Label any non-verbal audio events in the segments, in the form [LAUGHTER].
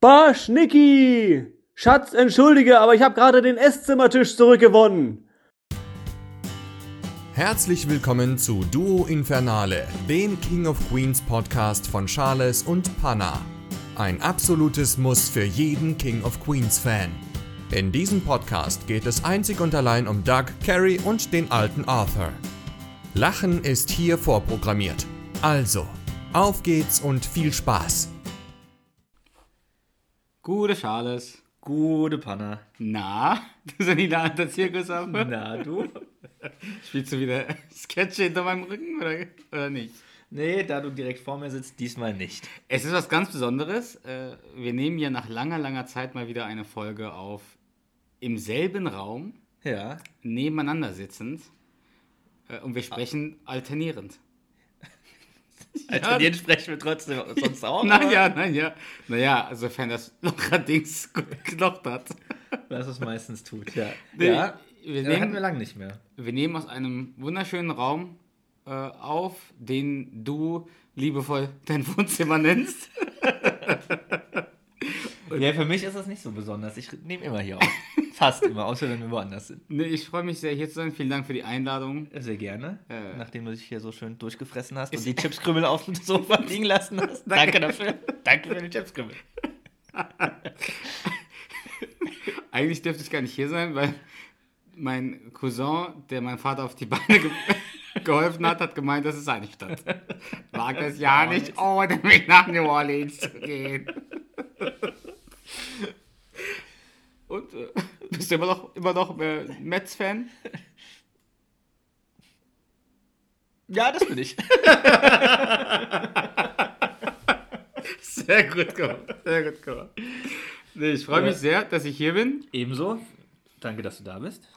Barsch, Niki! Schatz, entschuldige, aber ich habe gerade den Esszimmertisch zurückgewonnen. Herzlich willkommen zu Duo Infernale, dem King of Queens Podcast von Charles und Panna. Ein absolutes Muss für jeden King of Queens Fan. In diesem Podcast geht es einzig und allein um Doug, Carrie und den alten Arthur. Lachen ist hier vorprogrammiert. Also, auf geht's und viel Spaß. Gute Charles. Gute Panna. [LAUGHS] [LAUGHS] Na, du bist ja nie da der Zirkusaffe. Na, du? Spielst du wieder [LAUGHS] Sketche hinter meinem Rücken oder, oder nicht? Nee, da du direkt vor mir sitzt, diesmal nicht. Es ist was ganz Besonderes. Äh, Wir nehmen ja nach langer, langer Zeit mal wieder eine Folge auf. Im selben Raum, Ja. nebeneinander sitzend. Äh, Und wir sprechen alternierend. [LAUGHS] Alternieren sprechen wir trotzdem sonst auch. Naja, naja. Naja, sofern das Locherdings [LAUGHS] gut gelocht hat. Was es meistens tut, ja. Nee, ja, wir hatten nehmen- wir lang nicht mehr. Wir nehmen aus einem wunderschönen Raum äh, auf, den du liebevoll dein Wohnzimmer nennst. [LAUGHS] Ja, für mich ist das nicht so besonders. Ich nehme immer hier auf. [LAUGHS] Fast immer, außer wenn wir woanders sind. Nee, ich freue mich sehr, hier zu sein. Vielen Dank für die Einladung. Sehr gerne. Äh. Nachdem du dich hier so schön durchgefressen hast Ist- und die [LAUGHS] Chipskrümel auf dem Sofa liegen lassen hast. Danke dafür. Danke für die Chipskrümel. [LAUGHS] Eigentlich dürfte ich gar nicht hier sein, weil mein Cousin, der meinem Vater auf die Beine ge geholfen hat, hat gemeint, das ist seine Stadt. Mag das ja nicht, ohne mich nach New Orleans zu gehen. Und äh, bist du immer noch, immer noch äh, Mets-Fan? Ja, das bin ich. [LAUGHS] Sehr gut gemacht. Sehr gut gemacht. Nee, ich freue mich sehr, dass ich hier bin. Ebenso. Danke, dass du da bist.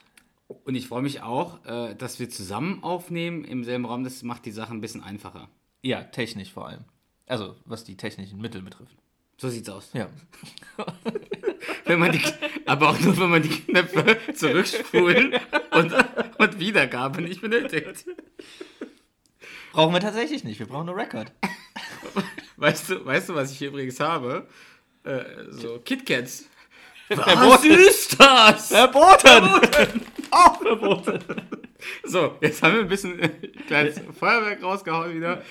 Und ich freue mich auch, äh, dass wir zusammen aufnehmen im selben Raum. Das macht die Sache ein bisschen einfacher. Ja, technisch vor allem. Also, was die technischen Mittel betrifft. So sieht's aus. Ja. [LAUGHS] Wenn man die, aber auch nur, wenn man die Knöpfe zurückspulen und, und Wiedergabe nicht benötigt. Brauchen wir tatsächlich nicht. Wir brauchen nur Record. Weißt du, weißt du, was ich hier übrigens habe? Äh, so KitKats. Was ist das? Verboten! [LAUGHS] Auch verboten. So, jetzt haben wir ein bisschen äh, kleines Feuerwerk rausgehauen wieder.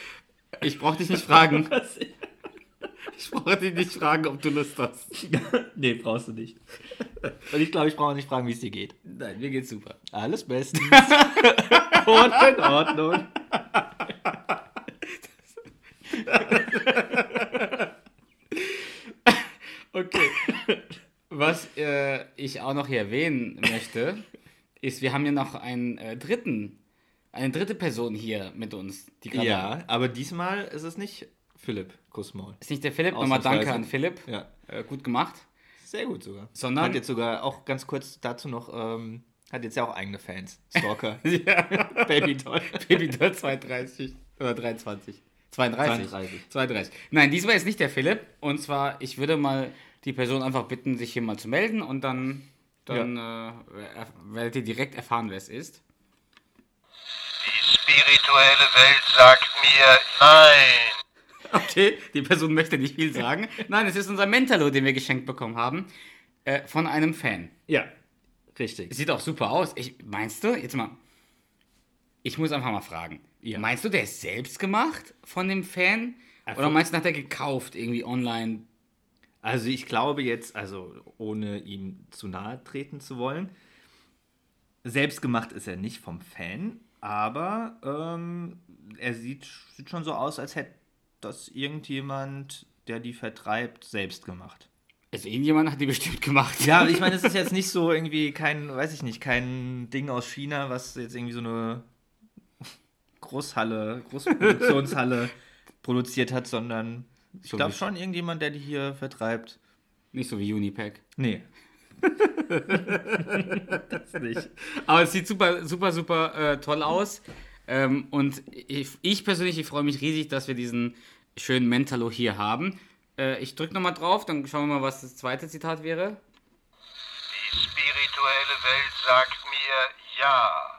Ich brauche dich nicht fragen. [LAUGHS] Ich brauche dich nicht fragen, ob du Lust hast. [LAUGHS] nee, brauchst du nicht. Und ich glaube, ich brauche nicht fragen, wie es dir geht. Nein, mir geht's super. Alles bestens. [LAUGHS] Und in Ordnung. [LAUGHS] Okay. Was äh, ich auch noch hier erwähnen möchte, ist, wir haben ja noch einen äh, dritten, eine dritte Person hier mit uns. Ja, aber diesmal ist es nicht Philipp Kussmaul. Ist nicht der Philipp. Nochmal danke an Philipp. Ja, Äh, gut gemacht. sehr gut sogar. Sondern- Hat jetzt sogar auch ganz kurz dazu noch, ähm, hat jetzt ja auch eigene Fans. Stalker. [LAUGHS] ja. Baby Doll. Baby Doll 32 oder 23. 32. 32. 32. Nein, diesmal ist nicht der Philipp. Und zwar, ich würde mal die Person einfach bitten, sich hier mal zu melden und dann, dann äh, erf- werdet ihr direkt erfahren, wer es ist. Die spirituelle Welt sagt mir nein. [LAUGHS] Okay, die Person möchte nicht viel sagen. Nein, es ist unser Mentalo, den wir geschenkt bekommen haben. Äh, von einem Fan. Ja, richtig. Sieht auch super aus. Ich, meinst du, jetzt mal, ich muss einfach mal fragen. Ja. Meinst du, der ist selbst gemacht von dem Fan? Ach, Oder meinst du, hat er gekauft irgendwie online? Also ich glaube jetzt, also ohne ihm zu nahe treten zu wollen, selbstgemacht ist er nicht vom Fan, aber ähm, er sieht, sieht schon so aus, als hätte das irgendjemand, der die vertreibt, selbst gemacht. Also irgendjemand hat die bestimmt gemacht. Ja, ich [LAUGHS] meine, es ist jetzt nicht so irgendwie kein, weiß ich nicht, kein Ding aus China, was jetzt irgendwie so eine Großhalle, Großproduktionshalle [LAUGHS] produziert hat, sondern ich So glaube schon irgendjemand, der die hier vertreibt. Nicht so wie Unipack. Nee. [LAUGHS] das nicht. Aber es sieht super, super, super äh, toll aus. Ähm, und ich, ich persönlich ich freue mich riesig, dass wir diesen schönen Mentalo hier haben. Äh, ich drücke nochmal drauf, dann schauen wir mal, was das zweite Zitat wäre. Die spirituelle Welt sagt mir ja.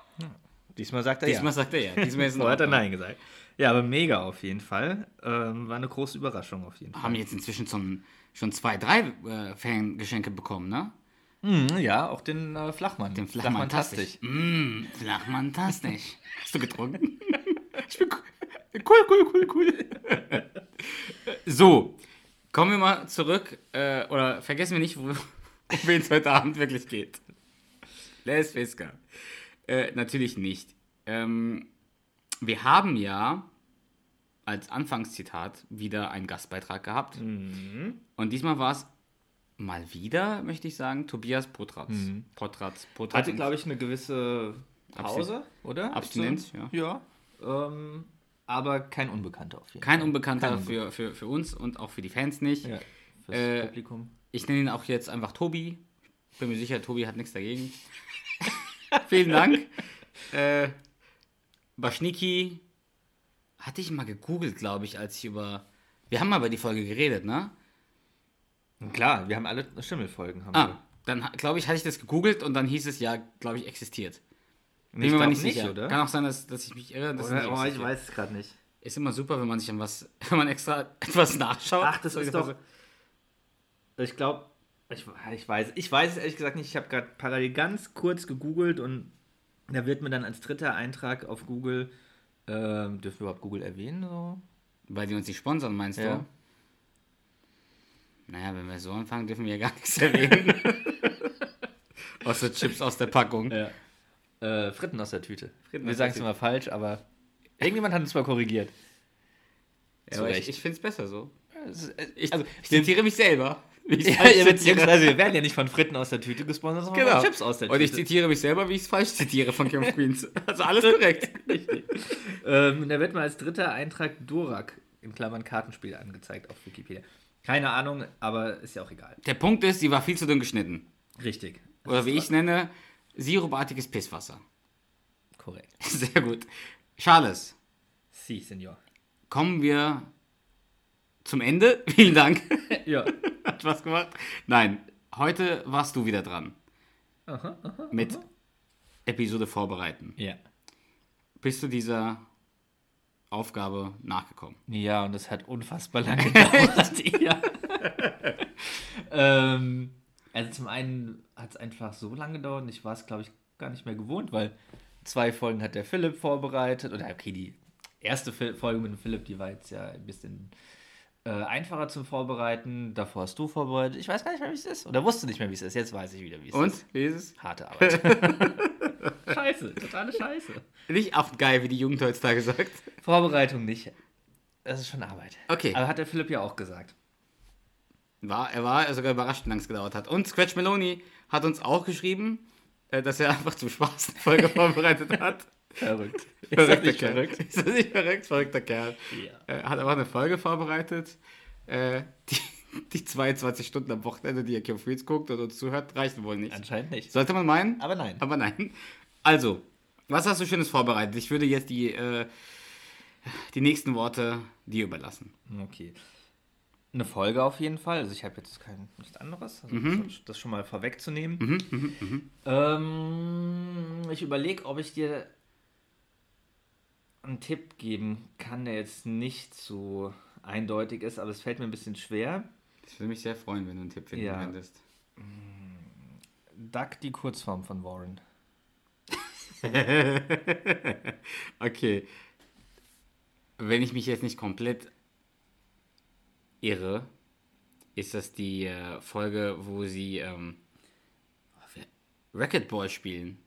Diesmal sagt er Diesmal ja. sagt er ja. Diesmal [LAUGHS] ist Vorher hat er. Nein gesagt. Ja, aber mega auf jeden Fall. Ähm, war eine große Überraschung auf jeden Fall. Haben jetzt inzwischen schon, schon zwei, drei äh, Fangeschenke bekommen, ne? Mhm, ja, auch den äh, Flachmann. Den Flachmann-tastisch. Mm, Flachmann-tastisch. [LAUGHS] Hast du getrunken? [LAUGHS] ich bin cool, cool, cool, cool. [LAUGHS] so, kommen wir mal zurück. Äh, oder vergessen wir nicht, um wen es heute Abend wirklich geht. Les Fisker. Äh, natürlich nicht. Ähm, wir haben ja als Anfangszitat wieder einen Gastbeitrag gehabt. Und diesmal war es mal wieder, möchte ich sagen, Tobias Potratz. Potratz. Potratz. Hatte, glaube ich, eine gewisse Pause, oder? Abstinenz, So, ja. Ähm, aber kein Unbekannter auf jeden Kein Fall. Unbekannter Kein für, für, für uns und auch für die Fans nicht. Ja, fürs Äh, Publikum. Ich nenne ihn auch jetzt einfach Tobi. Bin mir sicher, Tobi hat nichts dagegen. [LAUGHS] Vielen Dank. [LAUGHS] äh, Baschniki hatte ich mal gegoogelt, glaube ich, als ich über. Wir haben mal über die Folge geredet, ne? Klar, wir haben alle Schimmelfolgen. Haben Ah, dann glaube ich, hatte ich das gegoogelt und dann hieß es ja, glaube ich, existiert. wir. Bin mir aber glaub nicht sicher. oder? Kann auch sein, dass, dass ich mich irre. Nicht oder? Oh, ich weiß es gerade nicht. Ist immer super, wenn man sich an was, [LAUGHS] wenn man extra etwas nachschaut. Ach, das ist doch. Ich glaube, ich, ich weiß, ich weiß es ehrlich gesagt nicht. Ich habe gerade parallel ganz kurz gegoogelt und da wird mir dann als dritter Eintrag auf Google, ähm, dürfen wir überhaupt Google erwähnen? So? Weil die uns nicht sponsern, meinst Ja. du? Naja, wenn wir so anfangen, dürfen wir ja gar nichts erwähnen. [LAUGHS] Außer Chips aus der Packung. Äh, Fritten aus der Tüte. Fritten wir sagen es Tüte. immer falsch, aber irgendjemand hat uns mal korrigiert. Ja, aber ich ich finde es besser so. Ich, Also, ich zitiere mich selber. [LAUGHS] Ja, ja, beziehungsweise wir werden ja nicht von Fritten aus der Tüte gesponsert, sondern Genau. von Chips aus der Und ich Tüte. zitiere mich selber, wie ich es falsch zitiere von King of [LAUGHS] Queens. Also alles korrekt. Ähm, da wird mal als dritter Eintrag Durak in Klammern Kartenspiel angezeigt auf Wikipedia. Keine Ahnung, aber ist ja auch egal. Der Punkt ist, die war viel zu dünn geschnitten. Richtig. Oder wie ich es nenne, sirupartiges Pisswasser. Korrekt. [LAUGHS] Sehr gut. Charles, Si, Senor. kommen wir zum Ende. [LAUGHS] Vielen Dank. [LAUGHS] Ja. Hat Spaß gemacht. Nein, heute warst du wieder dran. mit Episode vorbereiten. Ja. Bist du dieser Aufgabe nachgekommen? Ja, und es hat unfassbar lange [LAUGHS] gedauert. ja. [LAUGHS] ähm, also zum einen hat es einfach so lange gedauert und ich war es, glaube ich, gar nicht mehr gewohnt, weil zwei Folgen hat der Philipp vorbereitet. Oder okay, die erste Folge mit dem Philipp, die war jetzt ja ein bisschen äh, einfacher zum Vorbereiten. Davor hast du vorbereitet. Ich weiß gar nicht mehr, wie es ist. Oder wusste nicht mehr, wie es ist. Jetzt weiß ich wieder, wie es Und? ist. Wie ist es? Harte Arbeit. [LAUGHS] scheiße, totale Scheiße. Nicht auch geil, wie die Jugend heutzutage sagt. Vorbereitung nicht. Das ist schon Arbeit. Okay. Aber hat der Philipp ja auch gesagt. War, er war sogar überrascht, wie lange es gedauert hat. Und Scratch Meloni hat uns auch geschrieben, äh, dass er einfach zum Spaß eine Folge [LAUGHS] vorbereitet hat. Verrückt. Verrückter Kerl. Ist das nicht verrückt? Verrückter Kerl. Ja. Äh, hat einfach eine Folge vorbereitet, äh, die, die 22 Stunden am Wochenende, die er Kim Freaks guckt und uns zuhört, reichen wohl nicht. Anscheinend nicht. Sollte man meinen? Aber nein. Aber nein. Also, was hast du Schönes vorbereitet? Ich würde jetzt die, äh, die nächsten Worte dir überlassen. Okay. Eine Folge auf jeden Fall. Also ich habe jetzt kein nichts anderes. Also Mhm. das- schon mal vorwegzunehmen. Ähm, ich überlege, ob ich dir einen Tipp geben kann, der jetzt nicht so eindeutig ist, aber es fällt mir ein bisschen schwer. Ich würde mich sehr freuen, wenn du einen Tipp finden Ja. könntest. Duck, die Kurzform von Warren. [LAUGHS] Okay. Wenn ich mich jetzt nicht komplett irre, ist das die äh, Folge, wo sie ähm, Racquetball spielen.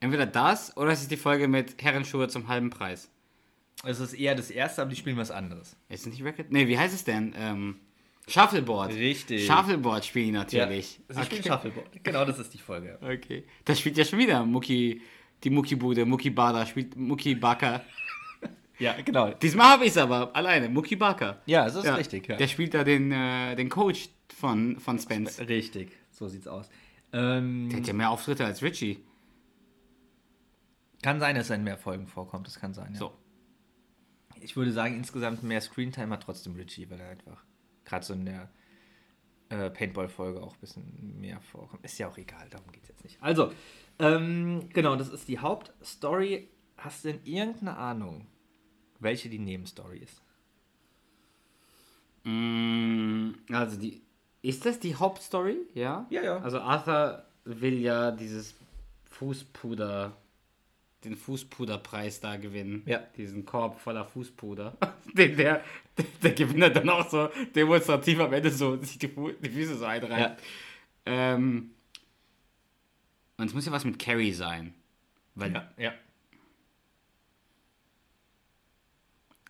Entweder das oder es ist die Folge mit Herrenschuhe zum halben Preis. Es ist eher das erste, aber die spielen was anderes. Ist es nicht Racket? Nee, wie heißt es denn? Ähm, Shuffleboard. Richtig. Shuffleboard spielen die natürlich. Sie spielen Shuffleboard. Genau, das ist die Folge. Okay. Da spielt ja schon wieder Mucki, die Mucki-Bude, Mucki Bada, spielt Mucki Baka. [LAUGHS] Ja, genau. Diesmal habe ich es aber alleine, Mucki Baka. Ja, das ist richtig. Ja. Der spielt da den, äh, den Coach von, von Spence. Richtig, so sieht's aus. Ähm, Der hat ja mehr Auftritte als Richie. kann sein, dass er in mehr Folgen vorkommt. Das kann sein. Ja. So. Ich würde sagen, insgesamt mehr Screentime hat trotzdem Richie, weil er einfach gerade so in der äh, Paintball-Folge auch ein bisschen mehr vorkommt. Ist ja auch egal, darum geht es jetzt nicht. Also, ähm, genau, das ist die Hauptstory Hast du denn irgendeine Ahnung, welche die Nebenstory ist? Mm, Also die. Ist das die Hauptstory? Ja? Ja, ja. Also Arthur will ja dieses Fußpuder, den Fußpuderpreis da gewinnen. Ja. Diesen Korb voller Fußpuder. [LAUGHS] Den der, der, Gewinner dann auch so demonstrativ am Ende so sich die, die Füße so einreibt. Ähm, und es muss ja was mit Carrie sein. Weil ja.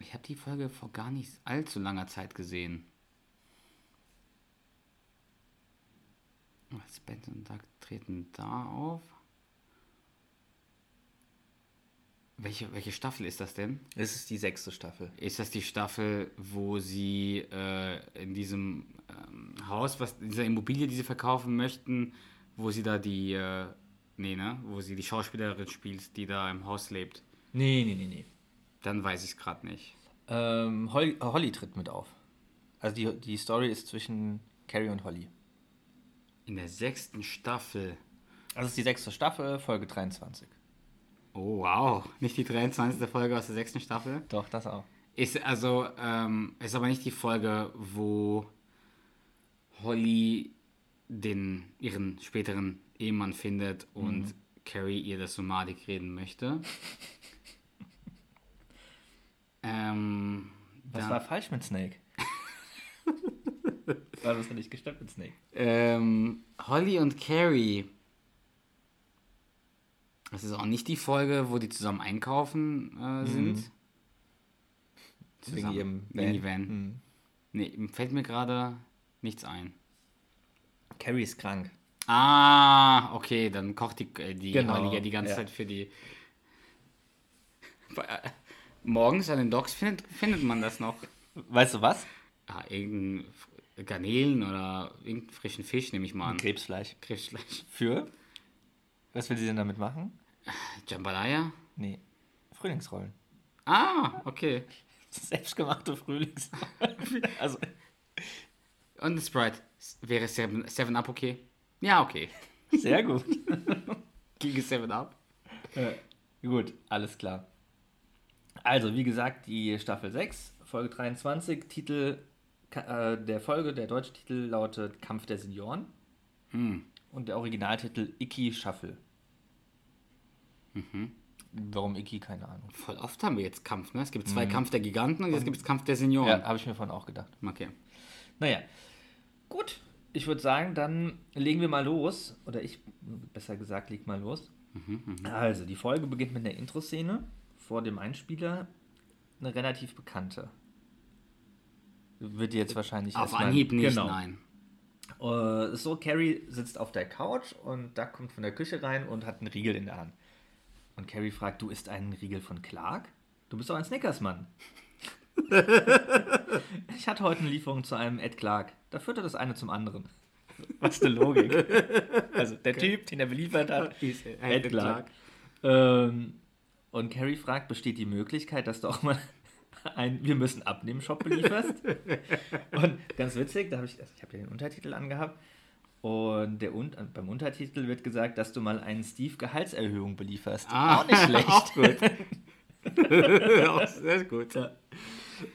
ich habe die Folge vor gar nicht allzu langer Zeit gesehen. Spence und Doug treten da auf. Welche, welche Staffel ist das denn? Das ist die sechste Staffel. Ist das die Staffel, wo sie äh, in diesem ähm, Haus, was in dieser Immobilie, die sie verkaufen möchten, wo sie da die, äh, nee, ne, wo sie die Schauspielerin spielt, die da im Haus lebt? Nee, nee, nee, nee. Dann weiß ich es gerade nicht. Ähm, Holly, Holly tritt mit auf. Also die, die Story ist zwischen Carrie und Holly. In der sechsten Staffel. Das ist die sechste Staffel, Folge 23. Oh, wow. Nicht die 23. Folge aus der sechsten Staffel. Doch, das auch. Ist also, ähm, ist aber nicht die Folge, wo Holly den, ihren späteren Ehemann findet und Carrie ihr das Somatik reden möchte. [LAUGHS] ähm, Was war falsch mit Snake? [LAUGHS] war das nicht gestimmt mit Snake? Ähm, Holly und Carrie. Das ist auch nicht die Folge, wo die zusammen einkaufen äh, sind. Wegen ihrem Minivan. Mhm. Nee, fällt mir gerade nichts ein. Carrie ist krank. Ah, okay, dann kocht die, äh, die Genau, ja die ganze ja. Zeit für die. [LAUGHS] Morgens an den Docks findet, findet man das noch. Weißt du was? Ah, irgendein Garnelen oder irgendeinen frischen Fisch, nehme ich mal an. Krebsfleisch. Krebsfleisch. Für? Was will sie denn damit machen? Jambalaya? Nee. Frühlingsrollen. Ah, okay. Selbstgemachte Frühlingsrollen. [LAUGHS] also, Und Sprite. Wäre 7, Seven Up okay? Ja, okay. sehr gut. [LAUGHS] Ginge 7 Up. Gut, alles klar. Also, wie gesagt, die Staffel 6, Folge 23, Titel äh, der Folge, der deutsche Titel lautet Kampf der Senioren. Und der Originaltitel Icky Shuffle. Warum Icky, keine Ahnung. Voll oft haben wir jetzt Kampf, ne? Es gibt zwei Kampf der Giganten und jetzt gibt es Kampf der Senioren. Ja, habe ich mir vorhin auch gedacht. Okay. Naja, gut. Ich würde sagen, dann legen wir mal los. Oder ich, besser gesagt, leg mal los. Also, die Folge beginnt mit einer Intro-Szene vor dem Einspieler. Eine relativ bekannte. Wird jetzt wahrscheinlich Auf Anhieb nicht, genau. nein. Äh, so, Carrie sitzt auf der Couch und Doug kommt von der Küche rein und hat einen Riegel in der Hand. Und Carrie fragt, du isst einen Riegel von Clark? Du bist doch ein Snickers-Mann. [LAUGHS] ich hatte heute eine Lieferung zu einem Ed Clark. Da führte das eine zum anderen. Was eine Logik. [LAUGHS] also der Typ, den er beliefert hat, Hieß er- Ed Clark. Ähm, und Carrie fragt, besteht die Möglichkeit, dass du auch mal ein Wir müssen abnehmen Shop belieferst? [LAUGHS] und ganz witzig, da habe ich, also ich habe ja den Untertitel angehabt. Und der Un beim Untertitel wird gesagt, dass du mal einen Steve Gehaltserhöhung belieferst. Ah, auch nicht schlecht. auch [LAUGHS] gut. Auch sehr gut.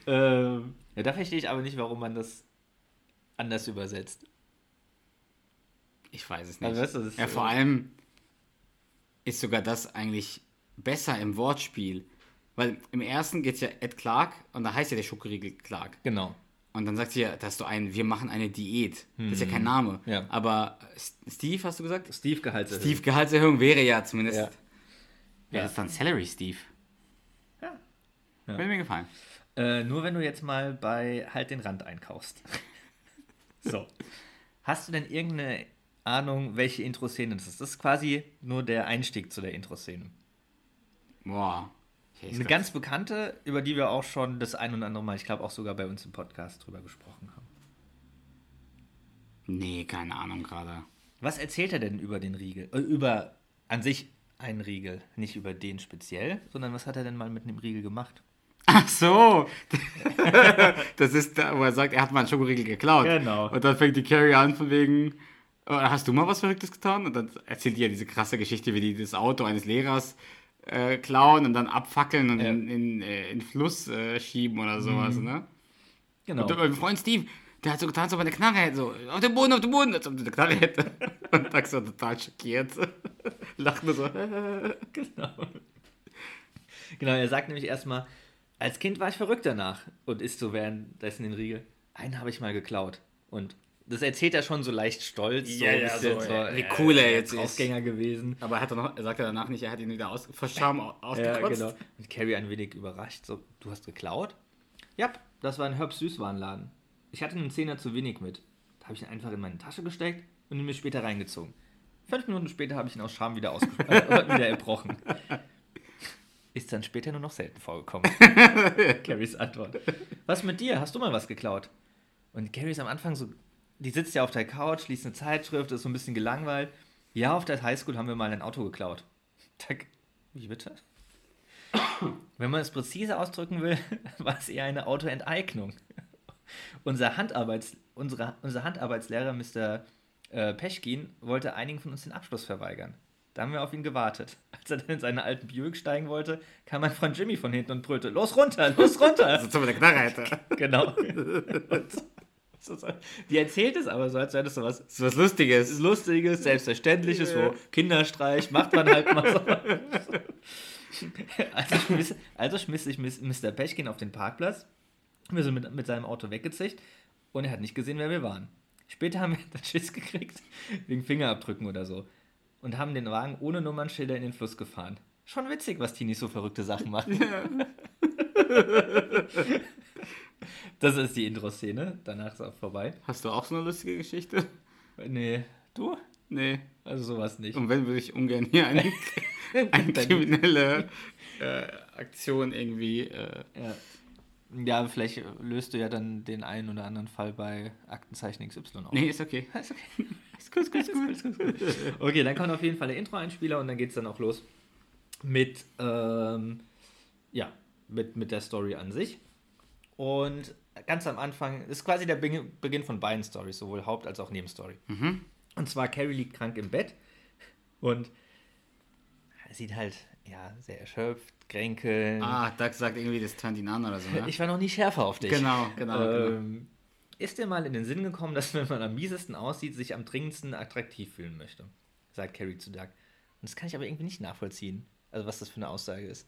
ähm, ja, da verstehe ich aber nicht, warum man das anders übersetzt. Ich weiß es nicht. Ist ja, vor allem ist sogar das eigentlich besser im Wortspiel. Weil im ersten geht es ja Ed Clark und da heißt ja der Schokoriegel Clark. Genau. Und dann sagt sie ja, dass du ein, wir machen eine Diät. Das ist ja kein Name. Ja. Aber Steve, hast du gesagt? Steve Gehaltserhöhung. Steve Gehaltserhöhung wäre ja zumindest. Ja. Ja. Ja. Das ist dann Salary Steve. Ja. Würde mir gefallen. Äh, nur wenn du jetzt mal bei Halt den Rand einkaufst. [LAUGHS] so. Hast du denn irgendeine Ahnung, welche Intro-Szene das ist? Das ist quasi nur der Einstieg zu der Intro-Szene. Boah. Hätte Eine ganz bekannte, über die wir auch schon das ein und andere Mal, ich glaube auch sogar bei uns im Podcast drüber gesprochen haben. Nee, keine Ahnung gerade. Was erzählt er denn über den Riegel? Äh, über an sich einen Riegel. Nicht über den speziell, sondern was hat er denn mal mit dem Riegel gemacht? Ach so. [LAUGHS] das ist da, wo er sagt, er hat mal einen Schokoriegel geklaut. Genau. Und dann fängt die Carrie an von wegen, "Oh, hast du mal was Verrücktes getan? Und dann erzählt die ja diese krasse Geschichte, wie die das Auto eines Lehrers äh, klauen und dann abfackeln und Ja. in, in, äh, in den Fluss äh, schieben oder sowas, ne? Genau. Und mein Freund Steve, der hat so getan, als ob er eine Knarre hätte. So, auf den Boden, auf den Boden, als ob er eine Knarre hätte. [LAUGHS] Und Doug so total schockiert. [LAUGHS] Lacht nur so. [LAUGHS] Genau. Genau, er sagt nämlich erstmal, als Kind war ich verrückt danach und isst so währenddessen den Riegel. Einen habe ich mal geklaut. Und das erzählt er schon so leicht stolz. Ja, ein ja, bisschen so, ja, wie cool er jetzt ist. Draufgänger gewesen. Aber er, hat er, noch, er sagt er danach nicht, er hat ihn wieder aus, vor Scham au- ausgekotzt. Ja, genau. Und Carrie ein wenig überrascht. So, du hast geklaut? Ja, das war ein Herbst Süßwarenladen. Ich hatte einen Zehner zu wenig mit. Da habe ich ihn einfach in meine Tasche gesteckt und ihn mir später reingezogen. Fünf Minuten später habe ich ihn aus Scham wieder, [LAUGHS] äh, wieder erbrochen. Ist dann später nur noch selten vorgekommen. [LAUGHS] Carries Antwort. Was mit dir? Hast du mal was geklaut? Und Carrie ist am Anfang so, die sitzt ja auf der Couch, liest eine Zeitschrift, ist so ein bisschen gelangweilt. Ja, auf der Highschool haben wir mal ein Auto geklaut. [LAUGHS] Wie bitte? Wenn man es präzise ausdrücken will, [LAUGHS] war es eher eine Autoenteignung. [LAUGHS] Unser, Handarbeits, unsere, unser Handarbeitslehrer Mr. Äh, Peschkin wollte einigen von uns den Abschluss verweigern. Da haben wir auf ihn gewartet. Als er dann in seine alten Buick steigen wollte, kam mein Freund Jimmy von hinten und brüllte, los runter, los runter. Als ob er eine Knarre hätte. genau. Und so- so- [LAUGHS] die erzählt es aber so, als wäre das so was was Lustiges. Lustiges, Selbstverständliches, wo Kinderstreich macht man halt mal so. [LAUGHS] Also schmiss, also schmiss sich Miss- Mr. Pechkin auf den Parkplatz. Wir sind mit, mit seinem Auto weggezischt und er hat nicht gesehen, wer wir waren. Später haben wir [LAUGHS] dann Schiss gekriegt, wegen Fingerabdrücken oder so. Und haben den Wagen ohne Nummernschilder in den Fluss gefahren. Schon witzig, was Teenies so verrückte Sachen machen. Das ist die Intro-Szene. Danach ist auch vorbei. Hast du auch so eine lustige Geschichte? Nee, du? Nee. Also sowas nicht. Und wenn würde ich ungern hier eine, [LAUGHS] eine kriminelle äh, Aktion irgendwie. Äh, Ja. ja, vielleicht löst du ja dann den einen oder anderen Fall bei Aktenzeichen XY auf. nee, ist okay. [LAUGHS] Ist okay. Ist gut, ist gut, ist gut. [LAUGHS] Okay, dann kommt auf jeden Fall der Intro-Einspieler und dann geht es dann auch los mit, ähm, ja, mit, mit der Story an sich. Und ganz am Anfang ist quasi der Beginn von beiden Stories, sowohl Haupt- als auch Nebenstory. Und zwar Carrie liegt krank im Bett und sieht halt, ja, sehr erschöpft, kränkeln. Ah, Doug sagt irgendwie, das turnt ihn an oder so. Ne? Ich war noch nie schärfer auf dich. Genau, genau, genau. Ähm, Ist dir mal in den Sinn gekommen, dass wenn man am miesesten aussieht, sich am dringendsten attraktiv fühlen möchte? Sagt Carrie zu Doug. Und das kann ich aber irgendwie nicht nachvollziehen. Also was das für eine Aussage ist.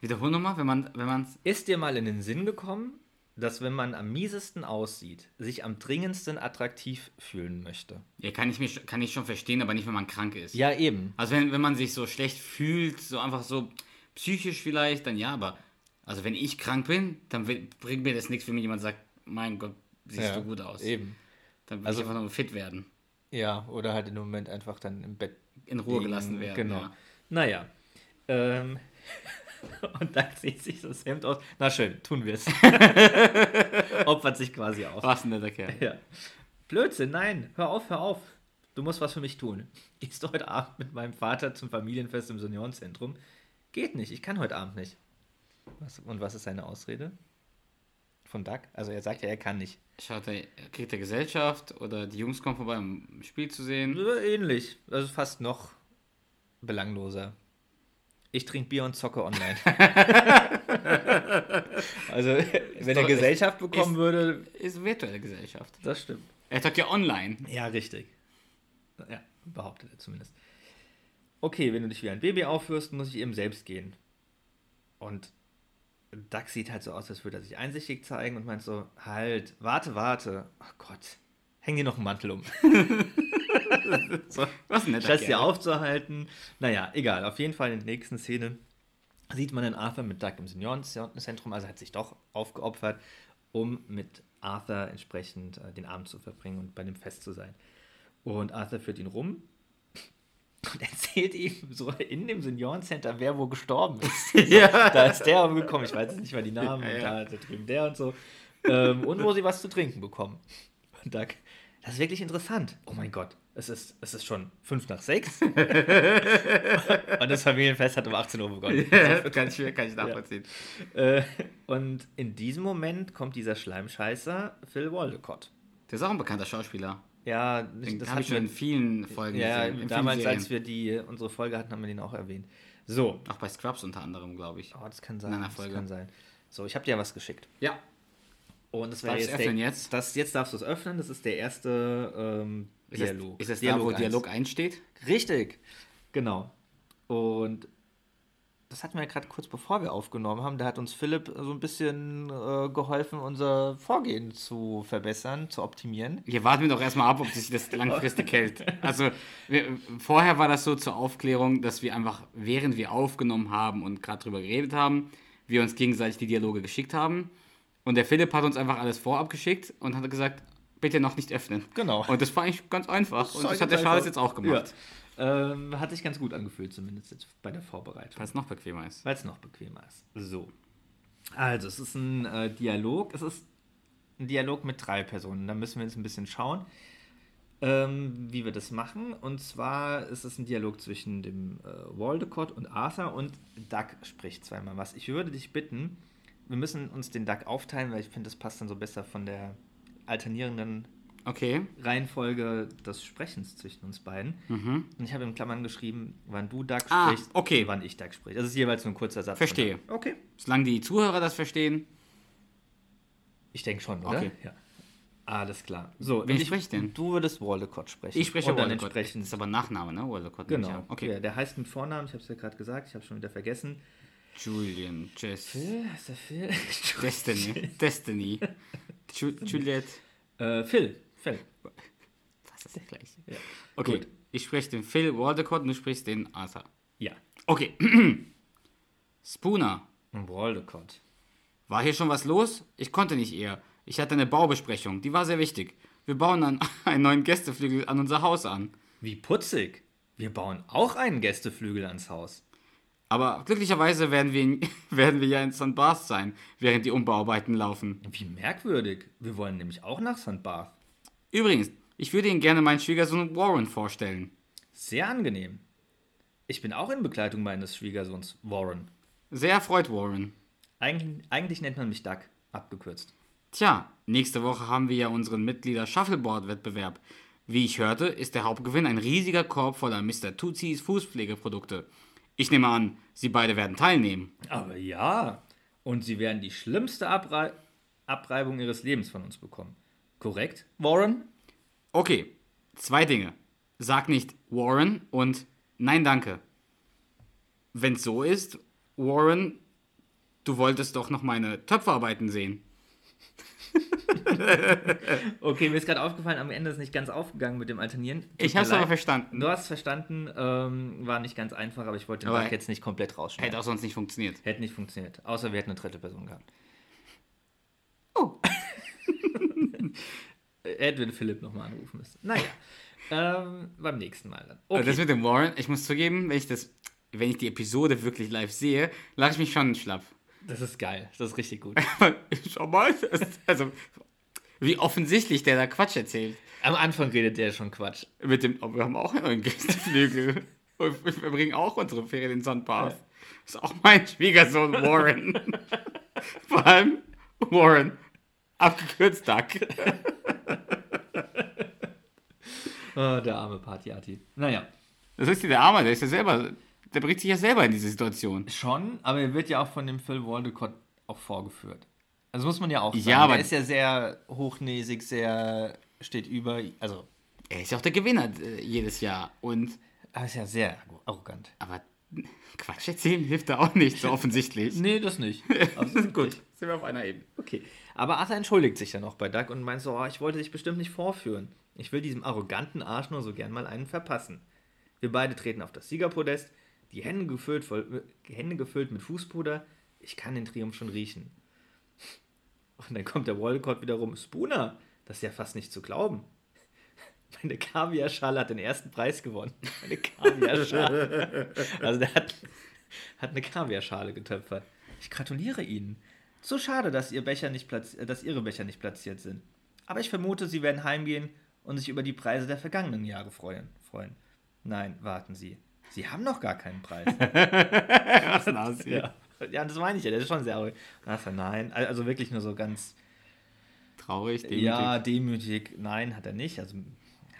Wiederhol nochmal, wenn man wenn man's. Ist dir mal in den Sinn gekommen, dass wenn man am miesesten aussieht, sich am dringendsten attraktiv fühlen möchte? Ja, kann ich, mich, kann ich schon verstehen, aber nicht, wenn man krank ist. Ja, eben. Also wenn, wenn man sich so schlecht fühlt, so einfach so psychisch vielleicht, dann ja, aber also wenn ich krank bin, dann bringt mir das nichts, wenn mir jemand sagt, mein Gott, siehst Ja, du gut aus. Eben. Dann will Also- ich einfach nur fit werden, Ja, oder halt dem Moment einfach dann im Bett in Ruhe liegen. gelassen werden. Genau. Ja. Naja. Ähm, [LAUGHS] [LAUGHS] und dann zieht sich das Hemd aus. Na schön, tun wir es. [LAUGHS] Opfert sich quasi auf. Was ein netter Kerl. Ja. Blödsinn, nein, hör auf, hör auf. Du musst was für mich tun. Gehst du heute Abend mit meinem Vater zum Familienfest im Seniorenzentrum? Geht nicht, ich kann heute Abend nicht. Was, und was ist seine Ausrede? Von Doug? Also er sagt ja, er kann nicht. Schaut er, kriegt er Gesellschaft oder die Jungs kommen vorbei, um ein Spiel zu sehen? Äh, Ähnlich. Also fast noch belangloser. Ich trinke Bier und zocke online. [LAUGHS] [LAUGHS] also, wenn er Gesellschaft bekommen ist- würde, Ist virtuelle Gesellschaft. das stimmt. Er sagt ja online. Ja, richtig. Ja, behauptet er zumindest. Okay, wenn du dich wie ein Baby aufführst, muss ich eben selbst gehen. Und Doug sieht halt so aus, als würde er sich einsichtig zeigen und meint so, halt, warte, warte. Oh Gott, häng dir noch einen Mantel um. [LAUGHS] so, Was ein netter Statt sie aufzuhalten. Naja, egal. Auf jeden Fall in der nächsten Szene sieht man den Arthur mit Doug im Seniorenzentrum. Also er hat sich doch aufgeopfert, um mit Arthur entsprechend äh, den Abend zu verbringen und bei dem Fest zu sein. Und Arthur führt ihn rum und [LAUGHS] erzählt ihm so in dem Seniorencenter, wer wo gestorben ist. [LAUGHS] Ja. Da ist der umgekommen, ich weiß jetzt nicht mal die Namen, Ja, und ja. da, da drüben der und so. Ähm, und wo sie was zu trinken bekommen. Und Doug, das ist wirklich interessant. Oh mein Gott, es ist, es ist schon fünf nach sechs. [LAUGHS] und das Familienfest hat um 18 Uhr begonnen. Ja, kann, ich, kann ich nachvollziehen. Äh, und in diesem Moment kommt dieser Schleimscheißer Phil Waldecott. Der ist auch ein bekannter Schauspieler. Ja, Den das habe ich schon in vielen Folgen Ja, gesehen. in damals, als wir die, unsere Folge hatten, haben wir den auch erwähnt. So. Auch bei Scrubs unter anderem, glaube ich. Oh, das kann In sein. einer Das Folge. kann sein. So, ich habe dir was geschickt. Ja. Und das ich's der, öffnen jetzt? Das, jetzt darfst du es öffnen. Das ist der erste ähm, Ist das, Dialog. ist das da, wo eins. Dialog einsteht? Richtig. Genau. Und das hatten wir ja gerade kurz bevor wir aufgenommen haben. Da hat uns Philipp so ein bisschen äh, geholfen, unser Vorgehen zu verbessern, zu optimieren. Hier warten wir doch erstmal ab, ob sich das [LAUGHS] langfristig hält. Also, wir, vorher war das so zur Aufklärung, dass wir einfach, während wir aufgenommen haben und gerade drüber geredet haben, wir uns gegenseitig die Dialoge geschickt haben. Und der Philipp hat uns einfach alles vorab geschickt und hat gesagt, bitte noch nicht öffnen. Genau. Und das war eigentlich ganz einfach. Und das hat der Charles jetzt auch gemacht. Ja. Ähm, hat sich ganz gut angefühlt, zumindest jetzt bei der Vorbereitung. Weil es noch bequemer ist. Weil es noch bequemer ist. So. Also, es ist ein äh, Dialog. Es ist ein Dialog mit drei Personen. Da müssen wir jetzt ein bisschen schauen, ähm, wie wir das machen. Und zwar ist es ein Dialog zwischen dem äh, Waldecott und Arthur und Doug spricht zweimal was. Ich würde dich bitten, wir müssen uns den Doug aufteilen, weil ich finde, das passt dann so besser von der alternierenden Okay. Reihenfolge des Sprechens zwischen uns beiden. Und ich habe in Klammern geschrieben, wann du Mhm. Ah, sprichst okay. und wann ich Doug spreche. Das ist jeweils nur ein kurzer Satz. Verstehe. Okay. Solange die Zuhörer das verstehen. Ich denke schon, oder? Okay. Ja. Alles klar. So, Wen ich- spricht denn? Du würdest Waldecott sprechen. Ich spreche Waldecott. Das ist aber ein Nachname, ne? Waldecott. Genau. Okay. Ja, der heißt mit Vornamen, ich habe es ja gerade gesagt, ich habe schon wieder vergessen. Julian, Jess. Phil, ist der Phil? [LAUGHS] Destiny. Destiny. Ju Juliette. äh, Phil. Phil. Das ist der gleiche. Ja. Okay. Gut. Ich spreche den Phil Waldecott und du sprichst den Arthur. Ja. Okay. [CLEARS THROAT] Spooner. Waldecott. War hier schon was los? Ich konnte nicht eher. Ich hatte eine Baubesprechung. Die war sehr wichtig. Wir bauen dann [LAUGHS] einen neuen Gästeflügel an unser Haus an. Wie putzig. Wir bauen auch einen Gästeflügel ans Haus. Aber glücklicherweise werden wir, in, [LAUGHS] werden wir ja in St. Barth sein, während die Umbauarbeiten laufen. Wie merkwürdig. Wir wollen nämlich auch nach St. Barth. Übrigens, ich würde Ihnen gerne meinen Schwiegersohn Warren vorstellen. Sehr angenehm. Ich bin auch in Begleitung meines Schwiegersohns Warren. Sehr erfreut, Warren. Eigentlich, eigentlich nennt man mich Doug, abgekürzt. Tja, nächste Woche haben wir ja unseren Mitglieder-Shuffleboard-Wettbewerb. Wie ich hörte, ist der Hauptgewinn ein riesiger Korb voller Mr. Tutsis Fußpflegeprodukte. Ich nehme an, Sie beide werden teilnehmen. Aber ja. Und sie werden die schlimmste Abrei Abreibung ihres Lebens von uns bekommen. Korrekt, Warren? Okay, zwei Dinge. Sag nicht Warren und nein, danke. Wenn's so ist, Warren, du wolltest doch noch meine Töpferarbeiten sehen. [LAUGHS] Okay, mir ist gerade aufgefallen, am Ende ist nicht ganz aufgegangen mit dem Alternieren. Tut Ich hab's aber verstanden. Du hast verstanden, ähm, war nicht ganz einfach, aber ich wollte den Doug jetzt nicht komplett rausschneiden. Hätte auch sonst nicht funktioniert. Hätte nicht funktioniert. Außer wir hätten eine dritte Person gehabt. Oh. [LAUGHS] Edwin Philipp nochmal anrufen müssen. Naja. ähm, beim nächsten Mal dann. Okay. Das mit dem Warren, ich muss zugeben, wenn ich das, wenn ich die Episode wirklich live sehe, lache ich mich schon schlapp. Das ist geil. Das ist richtig gut. [LAUGHS] Schau mal, also wie offensichtlich der da Quatsch erzählt. Am Anfang redet der schon Quatsch. Mit dem, oh, wir haben auch einen Gästeflügel. [LAUGHS] Und wir verbringen auch unsere Ferien in St. Barth. Das ist auch mein Schwiegersohn Warren. [LAUGHS] Vor allem Warren. Abgekürzt Duck. [LAUGHS] Oh, der arme Partyati. Naja. Das ist ja der Arme, der ist ja selber, der bringt sich ja selber in diese Situation. Schon, aber er wird ja auch von dem Phil Waldecott auch vorgeführt. Also muss man ja auch sagen. Ja, aber- er ist ja sehr hochnäsig, sehr steht über, also Er ist ja auch der Gewinner äh, jedes Jahr. Und, er ist ja sehr arrogant. aber Quatsch erzählen hilft da auch nicht, so [LAUGHS] offensichtlich. Nee, das [LAUGHS] nicht. Gut, sind wir auf einer Ebene. Okay. Aber Arthur entschuldigt sich dann auch bei Doug und meint so, oh, ich wollte dich bestimmt nicht vorführen. Ich will diesem arroganten Arsch nur so gern mal einen verpassen. Wir beide treten auf das Siegerpodest, die Hände gefüllt, voll, Hände gefüllt mit Fußpuder. Ich kann den Triumph schon riechen. Und dann kommt der Waldecott wieder rum. Spooner, das ist ja fast nicht zu glauben. Meine Kaviarschale hat den ersten Preis gewonnen. Meine Kaviarschale. Also der hat, hat eine Kaviarschale getöpfert. Ich gratuliere Ihnen. So schade, dass, ihr Becher nicht dass Ihre Becher nicht platziert sind. Aber ich vermute, Sie werden heimgehen und sich über die Preise der vergangenen Jahre freuen. freuen. Nein, warten Sie. Sie haben noch gar keinen Preis. [LAUGHS] Nasi. ja. Ja, das meine ich ja. Der ist schon sehr arrogant. Ach, nein, also wirklich nur so ganz Traurig, demütig. ja, demütig. Nein, hat er nicht. Also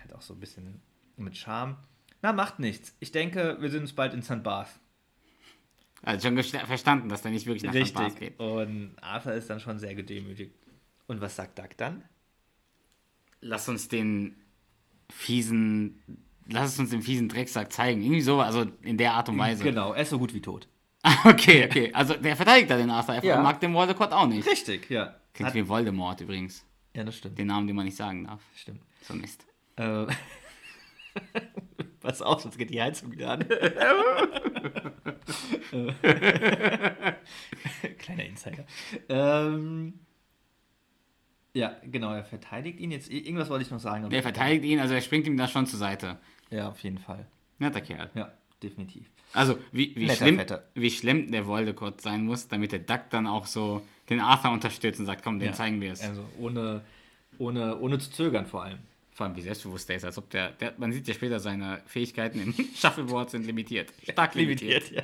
halt auch so ein bisschen mit Charme. Na, macht nichts. Ich denke, wir sehen uns bald in St. Barth. Also schon verstanden, dass der nicht wirklich nach Seinem Spaß Richtig. geht. Und Arthur ist dann schon sehr gedemütigt. Und was sagt Duck dann? Lass uns den fiesen, lass es uns den fiesen Drecksack zeigen. Irgendwie so, also in der Art und [CLEARS THROAT] Weise. Genau, er ist so gut wie tot. [LAUGHS] Okay, okay. Also der verteidigt da den Arthur. Er Ja. mag den Voldemort auch nicht. Richtig, ja. Klingt Hat, wie Voldemort übrigens. ja, das stimmt. Den Namen, den man nicht sagen darf. stimmt. So Mist. Äh, [LAUGHS] Pass auf, sonst geht die Heizung wieder an. [LAUGHS] Kleiner Insider. Ähm, ja, genau, er verteidigt ihn jetzt. Irgendwas wollte ich noch sagen. Der verteidigt ihn, also er springt ihm da schon zur Seite. Ja, auf jeden Fall. Netter Kerl. Ja, definitiv. Also, wie, wie, Netter schlimm, wie schlimm der Voldemort sein muss, damit der Duck dann auch so den Arthur unterstützt und sagt, komm, den ja. zeigen wir es. Also ohne, ohne, ohne zu zögern vor allem. Vor allem, wie selbstbewusst der ist, als ob der, der man sieht ja später, seine Fähigkeiten im [LAUGHS] Shuffleboard sind limitiert. Stark limitiert. ja.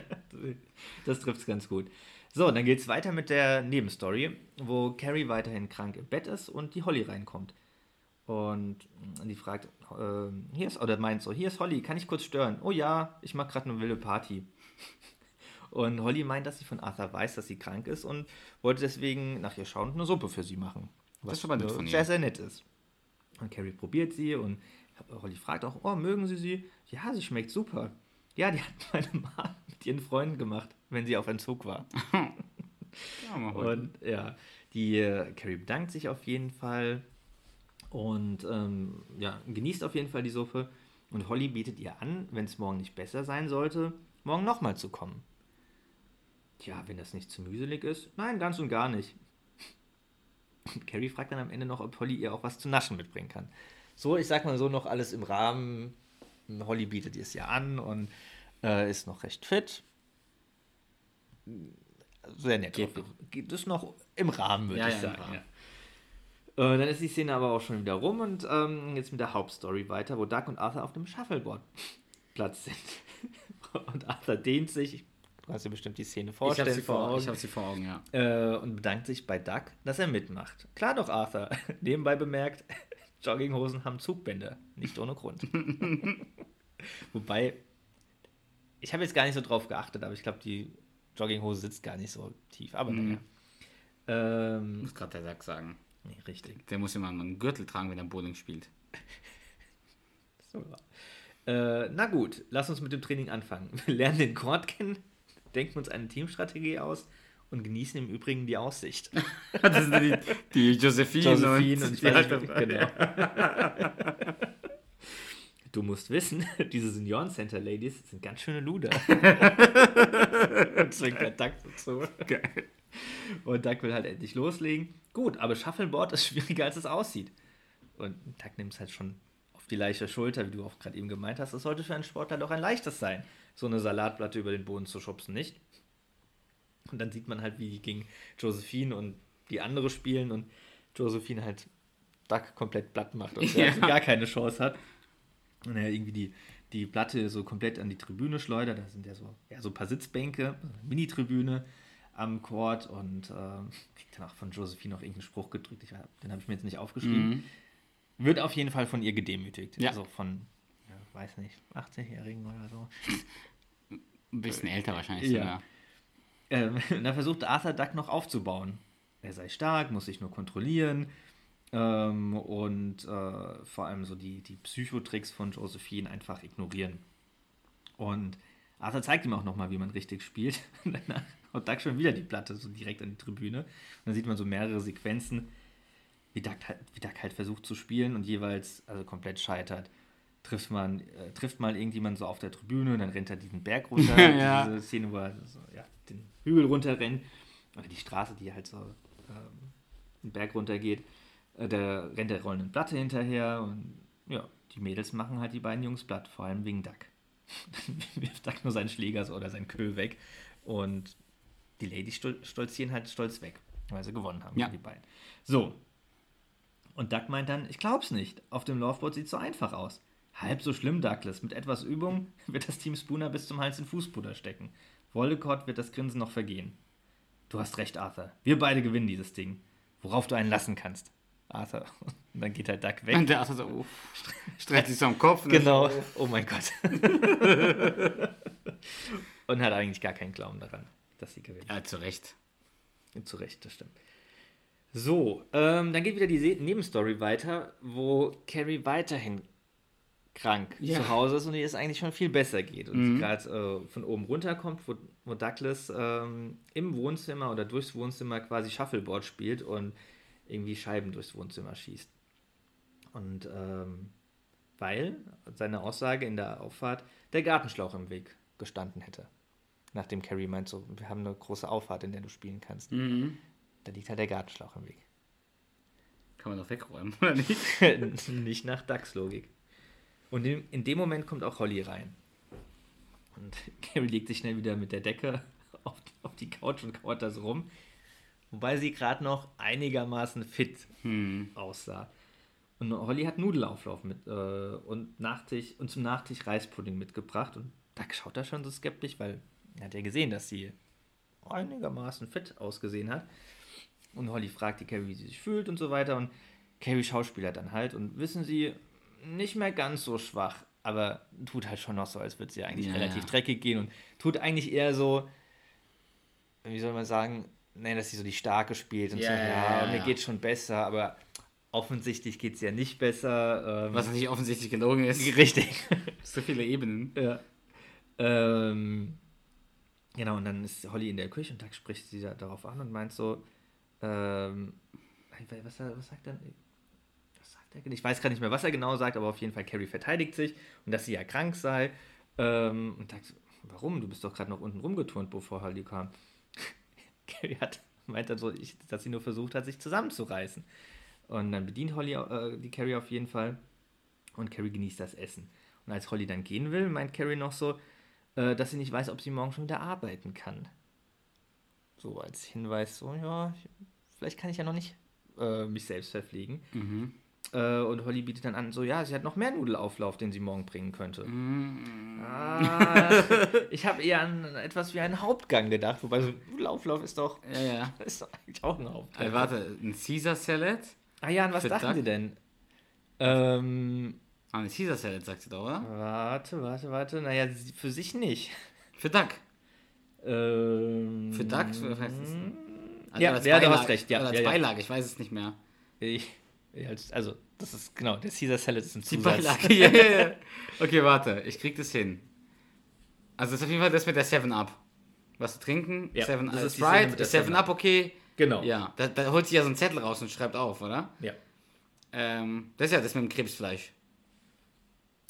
Das trifft es ganz gut. So, dann geht es weiter mit der Nebenstory, wo Carrie weiterhin krank im Bett ist und die Holly reinkommt. Und die fragt, ähm, hier ist, oder meint so, hier ist Holly, kann ich kurz stören? Oh ja, ich mache gerade eine wilde Party. [LAUGHS] Und Holly meint, dass sie von Arthur weiß, dass sie krank ist und wollte deswegen nach ihr schauen und eine Suppe für sie machen. Was ist aber nett äh, von ihr. sehr, sehr nett ist. Und Carrie probiert sie und Holly fragt auch, oh, mögen Sie sie? Ja, sie schmeckt super. Ja, die [LAUGHS] hat meine Mama mit ihren Freunden gemacht, wenn sie auf Entzug war. [LAUGHS] Ja, mal. Und ja, die äh, Carrie bedankt sich auf jeden Fall und ähm, ja, genießt auf jeden Fall die Suppe. Und Holly bietet ihr an, wenn es morgen nicht besser sein sollte, morgen nochmal zu kommen. Tja, wenn das nicht zu mühselig ist? Nein, ganz und gar nicht. Und Carrie fragt dann am Ende noch, ob Holly ihr auch was zu naschen mitbringen kann. So, ich sag mal so, noch alles im Rahmen. Holly bietet ihr es ja an und äh, ist noch recht fit. Sehr nett. Geht Geht es noch im Rahmen, würde Ja, ich ja, sagen. Äh, dann ist die Szene aber auch schon wieder rum und ähm, jetzt mit der Hauptstory weiter, wo Doug und Arthur auf dem Shuffleboard Platz sind. [LAUGHS] und Arthur dehnt sich, du kannst dir bestimmt die Szene Ich vorstellen habe sie, vor, Augen, ich hab sie vor Augen, ja. äh, und bedankt sich bei Doug, dass er mitmacht. Klar doch, Arthur. [LAUGHS] Nebenbei bemerkt, [LAUGHS] Jogginghosen haben Zugbänder, nicht ohne Grund. Wobei, ich habe jetzt gar nicht so drauf geachtet, aber ich glaube, die Jogginghose sitzt gar nicht so tief. Aber naja. Ähm, Muss gerade der Sack sagen. Nee, richtig. Der muss immer einen Gürtel tragen, wenn er Bowling spielt. [LAUGHS] So. Äh, na gut, lass uns mit dem Training anfangen. [LAUGHS] Wir lernen den Chord kennen, denken uns eine Teamstrategie aus und genießen im Übrigen die Aussicht. [LAUGHS] das sind die, die Josephine, Josephine und ich die alte genau. Du musst wissen, diese Senioren-Center-Ladies sind ganz schöne Luder. und der Duck dazu. Geil. Und Duck will halt endlich loslegen. Gut, aber Shuffleboard ist [LAUGHS] schwieriger, als es aussieht. Und Duck nimmt es halt schon auf die leichte Schulter, wie du auch gerade eben gemeint hast. Es sollte für einen Sportler doch ein leichtes sein, so eine Salatplatte über den Boden zu schubsen, nicht? Und dann sieht man halt, wie die gegen Josephine und die andere spielen und Josephine halt Duck komplett platt macht und [LAUGHS] er Ja. gar keine Chance hat. Und er irgendwie die, die Platte so komplett an die Tribüne schleudert. Da sind ja so, ja, so ein paar Sitzbänke, so eine Mini-Tribüne am Court und ähm, kriegt dann auch von Josephine noch irgendeinen Spruch gedrückt. Ich, den habe ich mir jetzt nicht aufgeschrieben. Wird auf jeden Fall von ihr gedemütigt. Ja. Also von, ja, weiß nicht, 18-Jährigen oder so. Ein bisschen älter wahrscheinlich Ja. sogar. Ähm, und [LAUGHS] da versucht Arthur Duck noch aufzubauen. Er sei stark, muss sich nur kontrollieren. Ähm, und äh, vor allem so die, die Psychotricks von Josephine einfach ignorieren. Und Arthur zeigt ihm auch nochmal, wie man richtig spielt. [LAUGHS] Danach haut Duck schon wieder die Platte so direkt an die Tribüne. Und dann sieht man so mehrere Sequenzen, wie Duck, halt, wie Duck halt versucht zu spielen und jeweils also komplett scheitert. Trifft, man, äh, trifft mal irgendjemand so auf der Tribüne und dann rennt er diesen Berg runter. [LAUGHS] Ja. Diese Szene, wo er so, ja, den Hügel runterrennt. Oder die Straße, die halt so ähm, den Berg runtergeht. Äh, da rennt der rollenden Platte hinterher und ja, die Mädels machen halt die beiden Jungs platt, vor allem wegen Duck. [LAUGHS] Dann wirft Duck nur seinen Schläger so oder sein Köhl weg und die Ladies stol stolzieren halt stolz weg, weil sie gewonnen haben, Ja. die beiden. So. Und Duck meint dann, ich glaub's nicht, auf dem Laufboard sieht so einfach aus. Halb so schlimm, Douglas. Mit etwas Übung [LAUGHS] wird das Team Spooner bis zum Hals in Fußpuder stecken. Voldemort wird das Grinsen noch vergehen. Du hast recht, Arthur. Wir beide gewinnen dieses Ding. Worauf du einen lassen kannst. Arthur. [LAUGHS] Und dann geht halt Duck weg. Und der Arthur so, uff, streckt sich so am Kopf. und Genau. so, Oh mein Gott. [LAUGHS] Und hat eigentlich gar keinen Glauben daran, dass sie gewinnt. Ja, zu Recht. Zu Recht, das stimmt. So, ähm, dann geht wieder die Nebenstory weiter, wo Carrie weiterhin krank Ja. zu Hause ist und ihr es eigentlich schon viel besser geht. Und sie gerade äh, von oben runterkommt, wo, wo Douglas ähm, im Wohnzimmer oder durchs Wohnzimmer quasi Shuffleboard spielt und irgendwie Scheiben durchs Wohnzimmer schießt. Und ähm, weil seine Aussage in der Auffahrt der Gartenschlauch im Weg gestanden hätte. Nachdem Carrie meint, so, wir haben eine große Auffahrt, in der du spielen kannst. Mhm. Da liegt halt der Gartenschlauch im Weg. Kann man doch wegräumen, [LAUGHS] oder nicht? [LAUGHS] Nicht nach DAX-Logik. Und in, in dem Moment kommt auch Holly rein. Und [LAUGHS] Carrie legt sich schnell wieder mit der Decke auf, auf die Couch und kauert da so rum. Wobei sie gerade noch einigermaßen fit aussah. Und Holly hat Nudelauflauf mit äh, und, Nachtisch, und zum Nachtisch Reispudding mitgebracht. Und Doug schaut da schon so skeptisch, weil er hat ja gesehen, dass sie einigermaßen fit ausgesehen hat. Und Holly fragt die Carrie, wie sie sich fühlt und so weiter. Und Carrie schauspielert dann halt. Und wissen Sie, nicht mehr ganz so schwach, aber tut halt schon noch so, als würde sie eigentlich Ja, relativ ja. dreckig gehen. Und tut eigentlich eher so, wie soll man sagen, nein, dass sie so die Starke spielt. Und Ja, so, ja, ja, mir geht schon besser, aber offensichtlich geht es ja nicht besser. Ähm, Was natürlich offensichtlich gelogen ist. Richtig. [LAUGHS] So viele Ebenen. Ja. Ähm, genau, und dann ist Holly in der Küche und Doug spricht sie da, darauf an und meint so, ähm, was, was sagt er? Was sagt er? Ich weiß gerade nicht mehr, was er genau sagt, aber auf jeden Fall Carrie verteidigt sich und dass sie ja krank sei. Ähm, und so, warum? Du bist doch gerade noch unten rumgeturnt, bevor Holly kam. [LAUGHS] Carrie hat, meint dann so, ich, dass sie nur versucht hat, sich zusammenzureißen. Und dann bedient Holly äh, die Carrie auf jeden Fall. Und Carrie genießt das Essen. Und als Holly dann gehen will, meint Carrie noch so, äh, dass sie nicht weiß, ob sie morgen schon wieder arbeiten kann. So als Hinweis, so, ja, ich, vielleicht kann ich ja noch nicht äh, mich selbst verpflegen. Äh, und Holly bietet dann an, so, ja, sie hat noch mehr Nudelauflauf, den sie morgen bringen könnte. Ah, ich habe eher an etwas wie einen Hauptgang gedacht, wobei so Nudelauflauf ist doch, Ja, ja. ist doch eigentlich auch ein Hauptgang. Äh, warte, ein Caesar Salad? Ah ja, und was Für dachten Duck? Sie denn? Ähm, Ah, ein Caesar Salad, sagt sie doch, oder? warte, warte, warte. Naja, für sich nicht. Für Duck. Ähm, Für Duck? Heißt? Also Ja, als ja, du hast recht, ja, Oder als ja. Beilage, ich weiß es nicht mehr. Ich, also, das ist genau, der Caesar Salad ist ein Die Zusatz. Beilage, ja, ja, ja. Okay, warte, ich krieg das hin. Also, das ist auf jeden Fall das mit der 7-Up. Was zu trinken? Ja, Seven, das ist die Sprite, ist 7-Up okay? Genau. Ja, da, da holt sie ja so einen Zettel raus und schreibt auf, oder? Ja. Ähm, das ist ja das mit dem Krebsfleisch.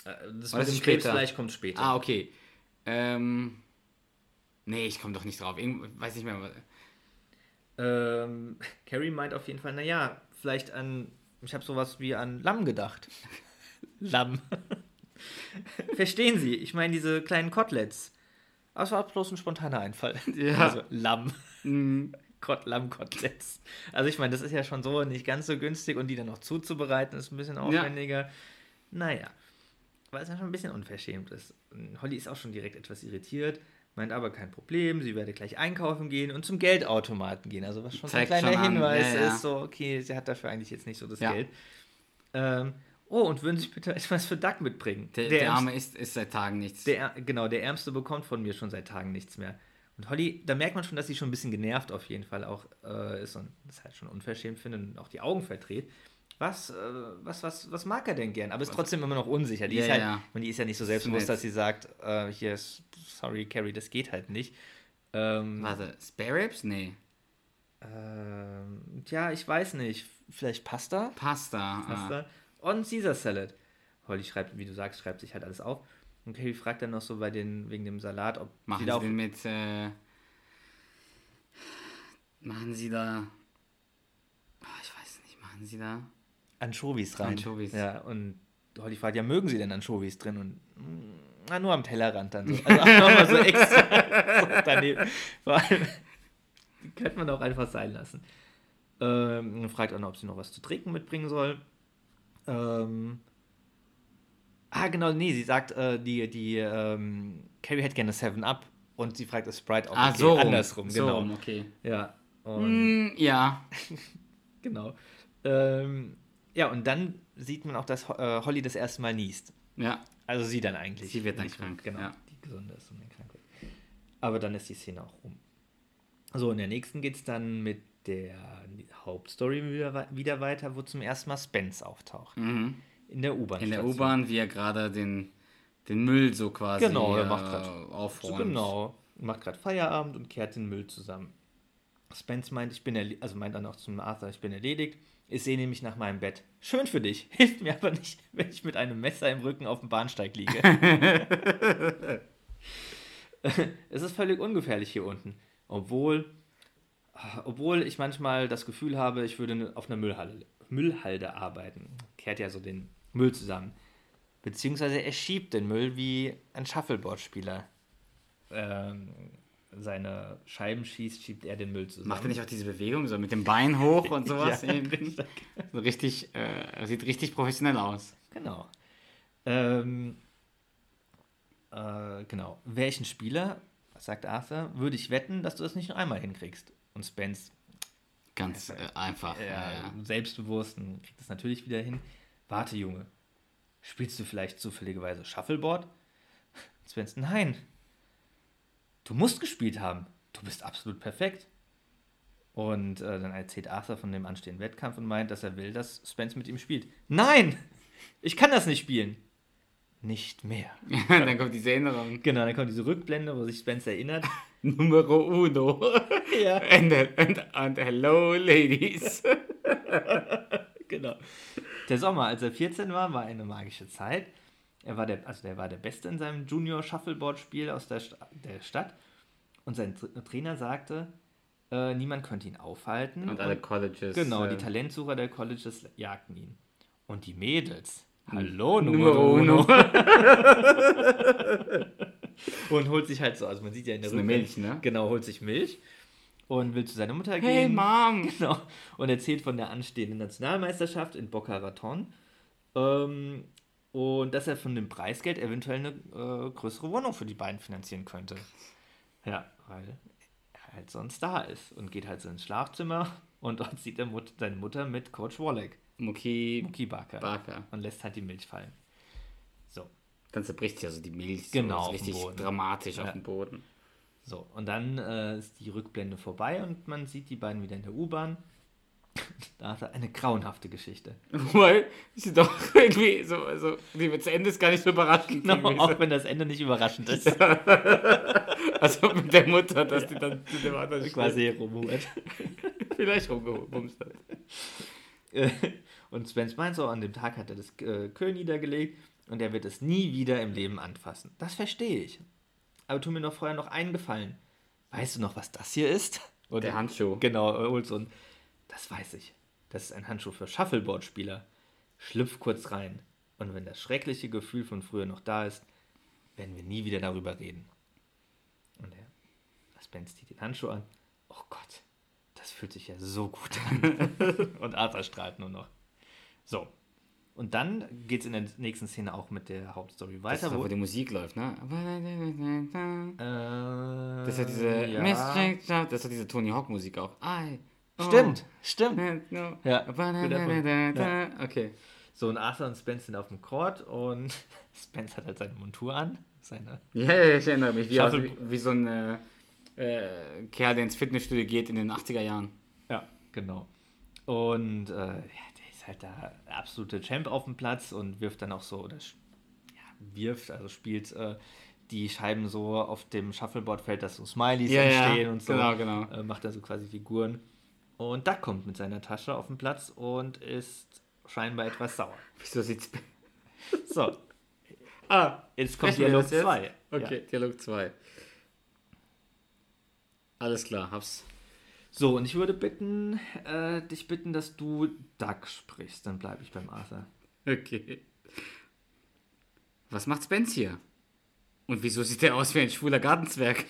Äh, Das Oder mit dem später? Krebsfleisch kommt später. Ah, okay. Ähm, nee, ich komme doch nicht drauf. Irgend, weiß nicht mehr. was- Ähm, [LAUGHS] Carrie meint auf jeden Fall, naja, vielleicht an, ich habe sowas wie an Lamm gedacht. [LAUGHS] Lamm. [LAUGHS] Verstehen Sie, ich meine diese kleinen Koteletts. Das war bloß ein spontaner Einfall. Ja. Also Lamm. Kot Lammkoteletts. Also ich meine, das ist ja schon so nicht ganz so günstig und die dann noch zuzubereiten, ist ein bisschen aufwendiger. Naja, weil es ja schon ein bisschen unverschämt ist. Holly ist auch schon direkt etwas irritiert, meint aber kein Problem, sie werde gleich einkaufen gehen und zum Geldautomaten gehen. Also was schon so ein Zeigt kleiner Hinweis ja, ja. ist, so okay, sie hat dafür eigentlich jetzt nicht so das Ja. Geld. Ähm, oh, und würden Sie bitte [LAUGHS] etwas für Duck mitbringen? Der, der, Ärmste- Arme isst, isst seit Tagen nichts. der, genau, der Ärmste bekommt von mir schon seit Tagen nichts mehr. Und Holly, da merkt man schon, dass sie schon ein bisschen genervt auf jeden Fall auch äh, ist und das halt schon unverschämt findet und auch die Augen verdreht. Was, äh, was, was, was mag er denn gern? Aber ist trotzdem immer noch unsicher. Die Ja, ist halt, ja. und die ist ja nicht so selbstbewusst, dass sie sagt, äh, hier ist, sorry, Carrie, das geht halt nicht. Ähm, Warte, Spare Ribs? Nee. ähm, tja, ich weiß nicht. Vielleicht Pasta? Pasta. Ah. Pasta und Caesar Salad. Holly schreibt, wie du sagst, schreibt sich halt alles auf. Und Carrie fragt dann noch so bei den, wegen dem Salat, ob Machen sie da auch den mit. Äh, machen Sie da. Ah, ich weiß nicht, machen Sie da. Anchovies rein. Anchovies. Ja, und Holly fragt, ja, mögen Sie denn Anchovies drin? Und mm, na, nur am Tellerrand dann so. Also [LAUGHS] auch nochmal so extra so [LAUGHS] daneben. Vor allem, die könnte man auch einfach sein lassen. Ähm, und fragt auch noch, ob sie noch was zu trinken mitbringen soll. Ähm, ah, genau, nee, sie sagt, äh, die, die ähm, Carrie hätte gerne 7-Up und sie fragt, ist Sprite auch Ah, okay? so rum. andersrum, so genau. rum, okay. Ja, und Hm, ja. [LAUGHS] Genau. Ähm, ja, und dann sieht man auch, dass äh, Holly das erste Mal niest. Ja. Also sie dann eigentlich. Sie wird dann krank, Genau, ja. die gesunde ist und dann krank wird. Aber dann ist die Szene auch rum. So, in der nächsten geht es dann mit der Hauptstory wieder, wieder weiter, wo zum ersten Mal Spence auftaucht. In der U-Bahn. Mhm. In der U-Bahn, wie er gerade den, den Müll so quasi Genau, er äh, macht grad- So, aufräumt. genau. Macht gerade Feierabend und kehrt den Müll zusammen. Spence meint, ich bin also meint dann auch zum Arthur, ich bin erledigt. Ich sehe nämlich nach meinem Bett. Schön für dich. [LAUGHS] Hilft mir aber nicht, wenn ich mit einem Messer im Rücken auf dem Bahnsteig liege. [LAUGHS] es ist völlig ungefährlich hier unten. Obwohl, obwohl ich manchmal das Gefühl habe, ich würde auf einer Müllhalde, Müllhalde arbeiten. Kehrt ja so den Müll zusammen. Beziehungsweise er schiebt den Müll wie ein Shuffleboard-Spieler. Ähm, seine Scheiben schießt, schiebt er den Müll zusammen. Macht er nicht auch diese Bewegung so mit dem Bein hoch und [LAUGHS] sowas? Ja, eben? so richtig, äh, sieht richtig professionell aus. Genau. Ähm, äh, genau. Ein Spieler, sagt Arthur, würde ich wetten, dass du das nicht nur einmal hinkriegst. Und Spence, Ganz äh, einfach. ja. selbstbewusst, und kriegt das natürlich wieder hin. Warte, Junge. Spielst du vielleicht zufälligerweise Shuffleboard? Spence, nein. Du musst gespielt haben. Du bist absolut perfekt. Und äh, dann erzählt Arthur von dem anstehenden Wettkampf und meint, dass er will, dass Spence mit ihm spielt. Nein! Ich kann das nicht spielen. Nicht mehr. [LAUGHS] Dann kommt diese Erinnerung. Genau, dann kommt diese Rückblende, wo sich Spence erinnert. [LAUGHS] Numero uno. [LAUGHS] ja. And, and, and hello, ladies. genau. Der Sommer, als er 14 war, war eine magische Zeit. Er war der, also der war der Beste in seinem Junior Shuffleboard Spiel aus der, Sta- der Stadt. Und sein Tra- Trainer sagte, äh, niemand könnte ihn aufhalten. Und alle Colleges. Genau, äh, die Talentsucher der Colleges jagten ihn. Und die Mädels. Hallo, Numero uno. [LAUGHS] Und holt sich halt so, also man sieht ja in der Rückblende- Milch, ne? Genau, holt sich Milch und will zu seiner Mutter Hey, gehen. Mom. [LAUGHS] Genau. Und erzählt von der anstehenden Nationalmeisterschaft in Boca Raton. Ähm, und dass er von dem Preisgeld eventuell eine äh, größere Wohnung für die beiden finanzieren könnte. Ja, weil er halt sonst da ist. Und geht halt so ins Schlafzimmer [LAUGHS] und dort sieht er Mut seine Mutter mit Coach Wallach, Muki Muki Barker. Barker. Und lässt halt die Milch fallen. So. Dann zerbricht ja so die Milch. Genau, So, richtig dramatisch Ja. auf dem Boden. So, und dann äh, ist die Rückblende vorbei und man sieht die beiden wieder in der U-Bahn. [LAUGHS] Da hat er eine grauenhafte Geschichte. Weil sie doch irgendwie so, also zu Ende ist gar nicht so überraschend. [LAUGHS] Genau, irgendwie. auch wenn das Ende nicht überraschend ist. [LAUGHS] Also mit der Mutter, dass die dann zu dem anderen Quasi rumhurt. vielleicht rumgebumst hat. Und Spence meint so, an dem Tag hat er das äh, Kö niedergelegt und er wird es nie wieder im Leben anfassen. Das verstehe ich. Aber tu mir noch vorher noch einen Gefallen. Weißt du noch, was das hier ist? Und Der Handschuh. Genau, ein, das weiß ich. Das ist ein Handschuh für Shuffleboard-Spieler. Schlüpf kurz rein. Und wenn das schreckliche Gefühl von früher noch da ist, werden wir nie wieder darüber reden. Und er, Spence zieht den Handschuh an. Oh Gott, das fühlt sich ja so gut an. [LAUGHS] und Arthur strahlt nur noch. So. Und dann geht es in der nächsten Szene auch mit der Hauptstory Das weiter. ist doch, wo die Musik läuft, ne? äh, Das ist ja diese ja. Das ja diese Tony Hawk Musik auch. I, oh, Stimmt, stimmt. No. Ja. Ja. Okay. So, und Arthur und Spence sind auf dem Court und [LAUGHS] Spence hat halt seine Montur an. Seine Ja, ja, ich erinnere mich. Wie, aus, wie, wie so ein äh, äh, Kerl, der ins Fitnessstudio geht in den 80er Jahren. Ja, genau. Und äh, ja, der ist halt da der absolute Champ auf dem Platz und wirft dann auch so, oder ja, wirft, also spielt äh, die Scheiben so auf dem Shuffleboard-Feld, dass so Smileys Ja, ja, entstehen und so. genau, genau. Äh, macht da so quasi Figuren. Und Duck kommt mit seiner Tasche auf den Platz und ist scheinbar etwas sauer. [LAUGHS] Wieso sieht's. So, Ah, jetzt kommt Dialog das jetzt? 2. Okay, Dialog 2. Alles klar, hab's. So, und ich würde bitten, äh, dich bitten, dass du Duck sprichst. Dann bleibe ich beim Arthur. Okay. Was macht Spence hier? Und wieso sieht er aus wie ein schwuler Gartenzwerg?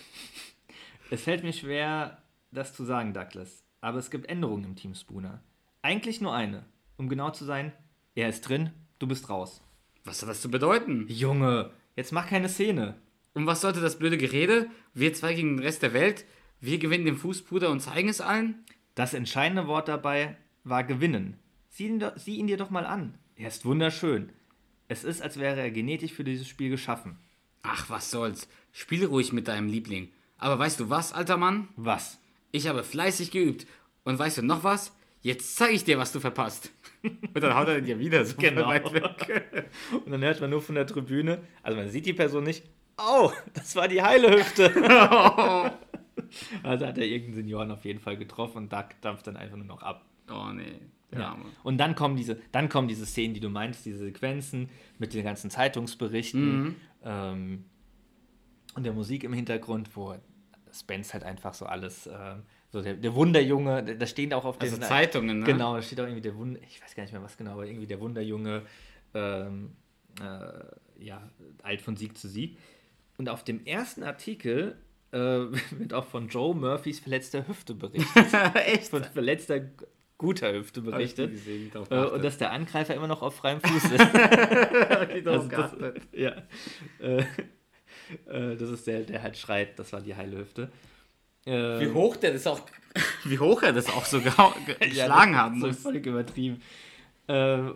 Es fällt mir schwer, das zu sagen, Douglas. Aber es gibt Änderungen im Team Spooner. Eigentlich nur eine. Um genau zu sein, er ist drin, du bist raus. Was hat das zu bedeuten? Junge, jetzt mach keine Szene. Und was sollte das blöde Gerede? Wir zwei gegen den Rest der Welt? Wir gewinnen den Fußbruder und zeigen es allen? Das entscheidende Wort dabei war gewinnen. Sieh ihn, sieh ihn dir doch mal an. Er ist wunderschön. Es ist, als wäre er genetisch für dieses Spiel geschaffen. Ach, was soll's. Spiel ruhig mit deinem Liebling. Aber weißt du was, alter Mann? Was? Ich habe fleißig geübt. Und weißt du noch was? Jetzt zeige ich dir, was du verpasst. [LAUGHS] Und dann haut er ja wieder so Genau. weit weg. [LAUGHS] Und dann hört man nur von der Tribüne, also man sieht die Person nicht, oh, das war die heile Hüfte. [LAUGHS] also hat er irgendeinen Senioren auf jeden Fall getroffen und da dampft dann einfach nur noch ab. Oh nee, Ja. Und dann kommen diese, dann kommen diese Szenen, die du meinst, diese Sequenzen mit den ganzen Zeitungsberichten ähm, und der Musik im Hintergrund, wo Spence halt einfach so alles, ähm, so der, der Wunderjunge, da stehen auch auf den Also Zeitungen, ne? Genau, da steht auch irgendwie der Wunder, ich weiß gar nicht mehr was genau, aber irgendwie der Wunderjunge, ähm, äh, ja, alt von Sieg zu Sieg. Und auf dem ersten Artikel äh, [LAUGHS] wird auch von Joe Murphys verletzter Hüfte berichtet. [LAUGHS] Echt? von verletzter guter Hüfte berichtet. Gesehen, Äh, und dass der Angreifer immer noch auf freiem [LAUGHS] Fuß ist. also das, ja. Äh, das ist der, der halt schreit, das war die heile Hüfte. Äh, Wie hoch der das auch, [LAUGHS] wie hoch er das auch so [LAUGHS] geschlagen ja, haben so muss. völlig übertrieben. Äh,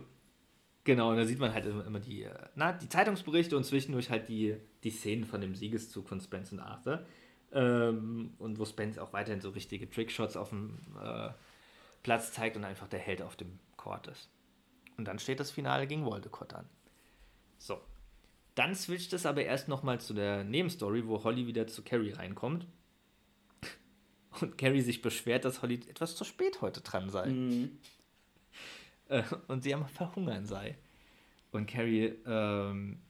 genau, und da sieht man halt immer, immer die, äh, na, die Zeitungsberichte und zwischendurch halt die, die Szenen von dem Siegeszug von Spence und Arthur. Ähm, und wo Spence auch weiterhin so richtige Trickshots auf dem äh, Platz zeigt und einfach der Held auf dem Court ist. Und dann steht das Finale gegen Voldemort an. So. Dann switcht es aber erst nochmal zu der Nebenstory, wo Holly wieder zu Carrie reinkommt. Und Carrie sich beschwert, dass Holly etwas zu spät heute dran sei. Äh, und sie am Verhungern sei. Und Carrie ähm,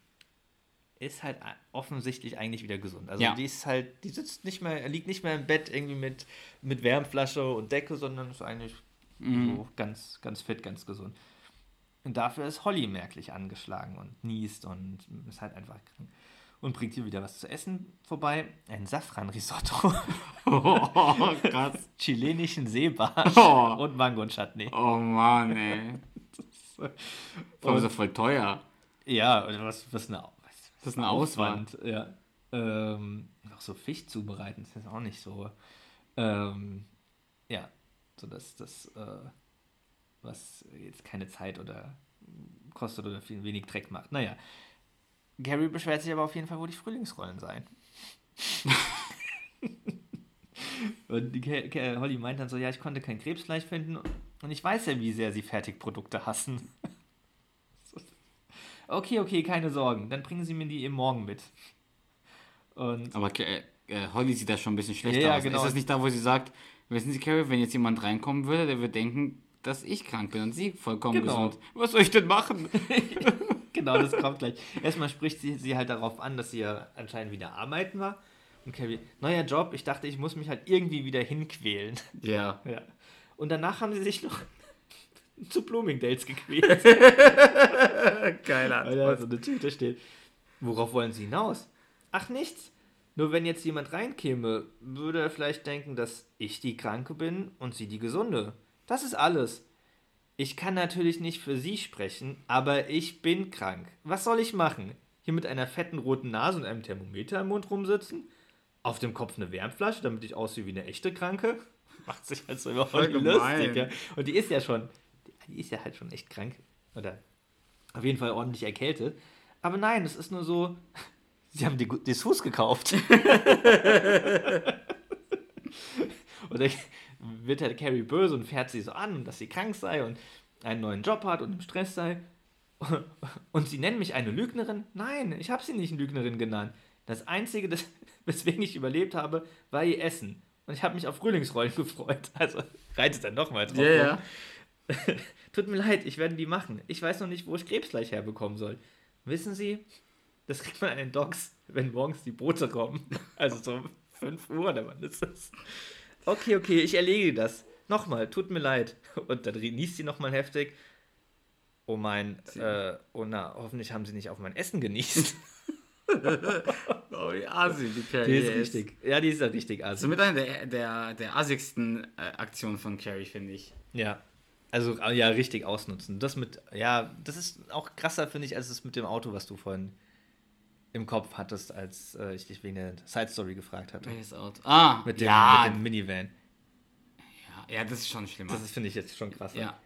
ist halt offensichtlich eigentlich wieder gesund. Also Ja. die ist halt, die sitzt nicht mehr, liegt nicht mehr im Bett irgendwie mit, mit Wärmflasche und Decke, sondern ist eigentlich so ganz, ganz fit, ganz gesund. Und dafür ist Holly merklich angeschlagen und niest und ist halt einfach krank. Und bringt ihr wieder was zu essen vorbei. Ein Safran-Risotto, [LAUGHS] Oh, krass. chilenischen Seebarsch Oh. und Mango und Chutney. Oh Mann, ey. [LAUGHS] Vor allem so voll teuer. Ja, und was, was eine, was, Das ist eine Auswahl. Aufwand, ja. Ähm, auch so Fisch zubereiten, das ist auch nicht so. Ähm, ja, so dass das, äh, was jetzt keine Zeit oder kostet oder viel wenig Dreck macht. Naja. Gary beschwert sich aber auf jeden Fall, wo die Frühlingsrollen seien. [LAUGHS] Und Holly meint dann so, ja, ich konnte kein Krebsfleisch finden und ich weiß ja, wie sehr sie Fertigprodukte hassen. [LAUGHS] Okay, okay, keine Sorgen. Dann bringen Sie mir die eben morgen mit. Und Aber äh, Holly sieht da schon ein bisschen schlechter ja, aus. genau. Ist das nicht da, wo sie sagt, wissen Sie, Carrie, wenn jetzt jemand reinkommen würde, der würde denken, dass ich krank bin und sie vollkommen Genau. gesund. Was soll ich denn machen? [LAUGHS] genau, das kommt gleich. Erstmal spricht sie, sie halt darauf an, dass sie ja anscheinend wieder arbeiten war. Und Carrie, neuer Job, ich dachte, ich muss mich halt irgendwie wieder hinquälen. ja. Ja. Und danach haben sie sich noch [LAUGHS] zu Bloomingdales gequält. [LAUGHS] Geiler. weil da so eine Tüte steht. Worauf wollen sie hinaus? Ach, nichts. Nur wenn jetzt jemand reinkäme, würde er vielleicht denken, dass ich die Kranke bin und sie die Gesunde. Das ist alles. Ich kann natürlich nicht für sie sprechen, aber ich bin krank. Was soll ich machen? Hier mit einer fetten roten Nase und einem Thermometer im Mund rumsitzen? Auf dem Kopf eine Wärmflasche, damit ich aussehe wie eine echte Kranke? [LAUGHS] Macht sich halt so überhaupt lustig. Ja? Und die ist ja schon, die ist ja halt schon echt krank. Oder auf jeden Fall ordentlich erkältet. Aber nein, es ist nur so, [LAUGHS] sie haben die Dessous gekauft. [LAUGHS] und dann wird halt Carrie böse und fährt sie so an, dass sie krank sei und einen neuen Job hat und im Stress sei. [LAUGHS] Und sie nennen mich eine Lügnerin? Nein, ich habe sie nicht eine Lügnerin genannt. Das Einzige, das, [LAUGHS] weswegen ich überlebt habe, war ihr Essen. Und ich habe mich auf Frühlingsrollen [LAUGHS] gefreut. Also reitet dann nochmal drauf. Rum. ja. Tut mir leid, ich werde die machen. Ich weiß noch nicht, wo ich Krebsfleisch herbekommen soll. Wissen Sie, das kriegt man an den Docs, wenn morgens die Boote kommen. Also so 5 Uhr oder wann ist das? Okay, okay, ich erledige das. Nochmal, tut mir leid. [LAUGHS] Und dann niest sie nochmal heftig. Oh mein, äh, oh na, hoffentlich haben sie nicht auf mein Essen genießt. [LAUGHS] [LAUGHS] Oh, wie assi, die Carrie Die ist richtig. Ja, die ist ja richtig Also also. mit einer der, der, der assigsten äh, Aktionen von Carrie, finde ich. Ja. Also, äh, ja, richtig ausnutzen. Das mit, ja, das ist auch krasser, finde ich, als es mit dem Auto, was du vorhin im Kopf hattest, als äh, ich dich wegen der Side Story gefragt hatte. Welches Auto? Ah, Mit dem, ja, mit dem Minivan. ja. Ja, das ist schon schlimmer. Das finde ich, jetzt schon krass. ja.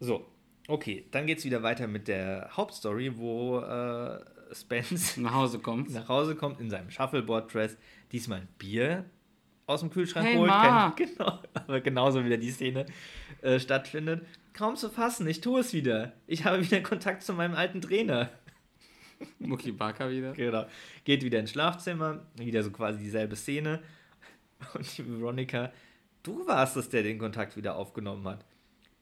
So. Okay, dann geht's wieder weiter mit der Hauptstory, wo äh, Spence Nach Hause kommt. [LAUGHS] nach Hause kommt in seinem Shuffleboard-Dress, diesmal ein Bier aus dem Kühlschrank Hey, holt. Ma. Kein, [LAUGHS] genau, aber genauso wieder die Szene äh, stattfindet. Kaum zu fassen, ich tue es wieder. Ich habe wieder Kontakt zu meinem alten Trainer. [LAUGHS] Mucki Barker wieder. Genau. Geht wieder ins Schlafzimmer, wieder so quasi dieselbe Szene. Und die Veronica, du warst es, der den Kontakt wieder aufgenommen hat.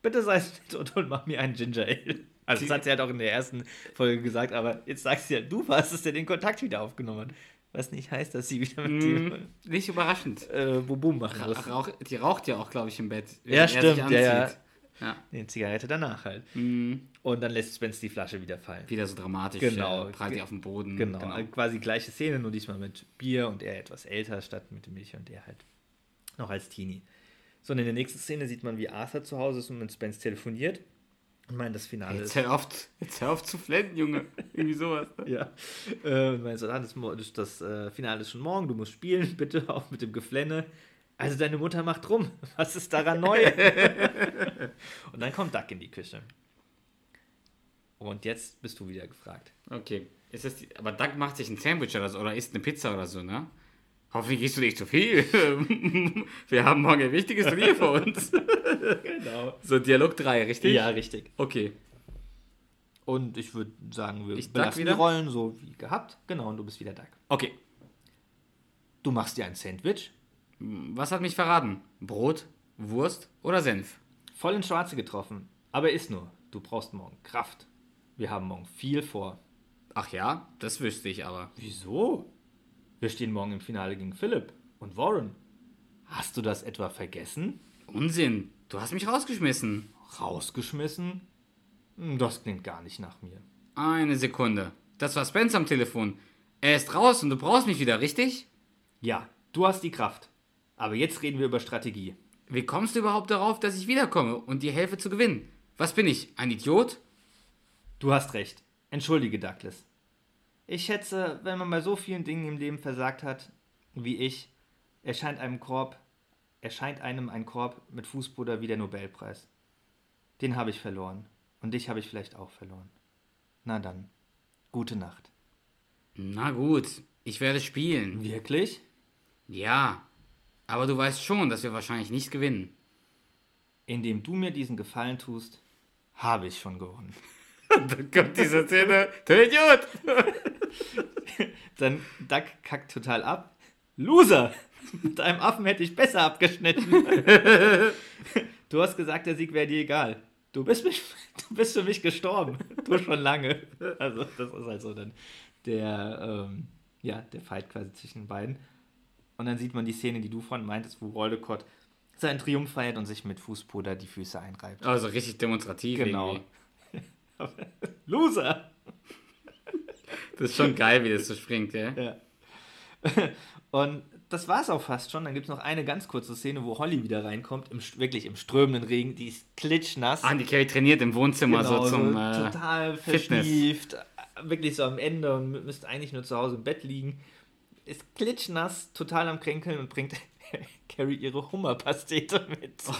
Bitte sei es nett und, und mach mir einen Ginger Ale. Also das hat sie halt auch in der ersten Folge gesagt, aber jetzt sagst du ja, du warst es, der den Kontakt wieder aufgenommen hat. Was nicht heißt, dass sie wieder mit Hm, nicht überraschend. dir äh, Bubum machen muss. rauch, die raucht ja auch, glaube ich, im Bett. Ja, stimmt, ja, ja. Ja. Die Zigarette danach halt. Hm, Und dann lässt Spence die Flasche wieder fallen. wieder so dramatisch. Genau. Äh, prallt die auf den Boden. Genau, quasi gleiche Szene, nur diesmal mit Bier und er etwas älter statt mit Milch und er halt noch als Teenie. So, und in der nächsten Szene sieht man, wie Arthur zu Hause ist und mit Spence telefoniert und meint, das Finale Jetzt ist. hör auf, jetzt hör auf zu flennen, Junge. Irgendwie sowas. ne? [LAUGHS] Ja. Äh, und meint so, ah, das, das, das äh, Finale ist schon morgen, du musst spielen, [LAUGHS] bitte auf mit dem Geflenne. Also deine Mutter macht rum. Was ist daran neu? [LAUGHS] [LAUGHS] und dann kommt Duck in die Küche. Und jetzt bist du wieder gefragt. Okay. Ist das die, aber Doug macht sich ein Sandwich oder so oder isst eine Pizza oder so, ne? Hoffentlich isst du nicht zu viel. [LAUGHS] Wir haben morgen ein wichtiges Turnier vor uns. [LAUGHS] Genau. So Dialog 3, richtig? Ja, richtig. Okay. Und ich würde sagen, wir Ich Duck belassen wieder? die Rollen so wie gehabt. Genau, und du bist wieder Duck. Okay. Du machst dir ein Sandwich, Was hat mich verraten? Brot, Wurst oder Senf? Voll ins Schwarze getroffen. Aber ist nur, du brauchst morgen Kraft. Wir haben morgen viel vor. Ach ja, das wüsste ich aber. Wieso? Wir stehen morgen im Finale gegen Philipp und Warren. Hast du das etwa vergessen? Unsinn. Du hast mich rausgeschmissen. Rausgeschmissen? Hm, Das klingt gar nicht nach mir. Eine Sekunde. Das war Spence am Telefon. Er ist raus und du brauchst mich wieder, richtig? Ja, du hast die Kraft. Aber jetzt reden wir über Strategie. Wie kommst du überhaupt darauf, dass ich wiederkomme und dir helfe zu gewinnen? Was bin ich? Ein Idiot? Du hast recht. Entschuldige, Douglas. Ich schätze, wenn man bei so vielen Dingen im Leben versagt hat, wie ich, erscheint einem Korb, erscheint einem ein Korb mit Fußpuder wie der Nobelpreis. Den habe ich verloren. Und dich habe ich vielleicht auch verloren. Na dann, gute Nacht. Na gut, ich werde spielen. Wirklich? Ja, aber du weißt schon, dass wir wahrscheinlich nicht gewinnen. Indem du mir diesen Gefallen tust, habe ich schon gewonnen. [LAUGHS] Dann kommt diese Szene. Du Idiot! Dann Duck kackt total ab. Loser! [LAUGHS] Mit einem Affen hätte ich besser abgeschnitten. [LAUGHS] du hast gesagt, der Sieg wäre dir egal. Du bist, mich, du bist für mich gestorben. Du schon lange. Also, das ist also dann der, ähm, ja, der Fight quasi zwischen den beiden. Und dann sieht man die Szene, die du von meintest, wo Roldecott seinen Triumph feiert und sich mit Fußpuder die Füße einreibt. Also richtig demonstrativ. Genau. [LAUGHS] Loser! Das ist schon geil, wie das so springt, ja. Ja. [LAUGHS] Und das war es auch fast schon. Dann gibt es noch eine ganz kurze Szene, wo Holly wieder reinkommt, im, wirklich im strömenden Regen. Die ist klitschnass. Ah, die Carrie trainiert im Wohnzimmer Genau, so zum. so äh, total Fitness. verschnieft. Wirklich so am Ende und mü- müsste eigentlich nur zu Hause im Bett liegen. Ist klitschnass, total am Kränkeln und bringt [LAUGHS] Carrie ihre Hummerpastete mit. [LAUGHS]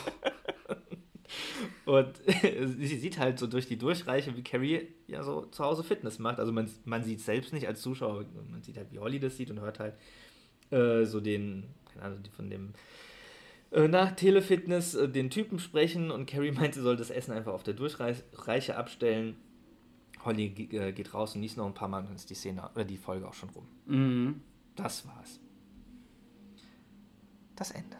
Und [LAUGHS] sie sieht halt so durch die Durchreiche, wie Carrie ja so zu Hause Fitness macht. Also man, man sieht selbst nicht als Zuschauer, man sieht halt, wie Holly das sieht und hört halt äh, so den, keine Ahnung, die von dem äh, nach Telefitness äh, den Typen sprechen und Carrie meint, sie soll das Essen einfach auf der Durchreiche abstellen. Holly äh, geht raus und liest noch ein paar Mal und dann ist die Szene oder die Folge auch schon rum. mhm. Das war's. Das Ende.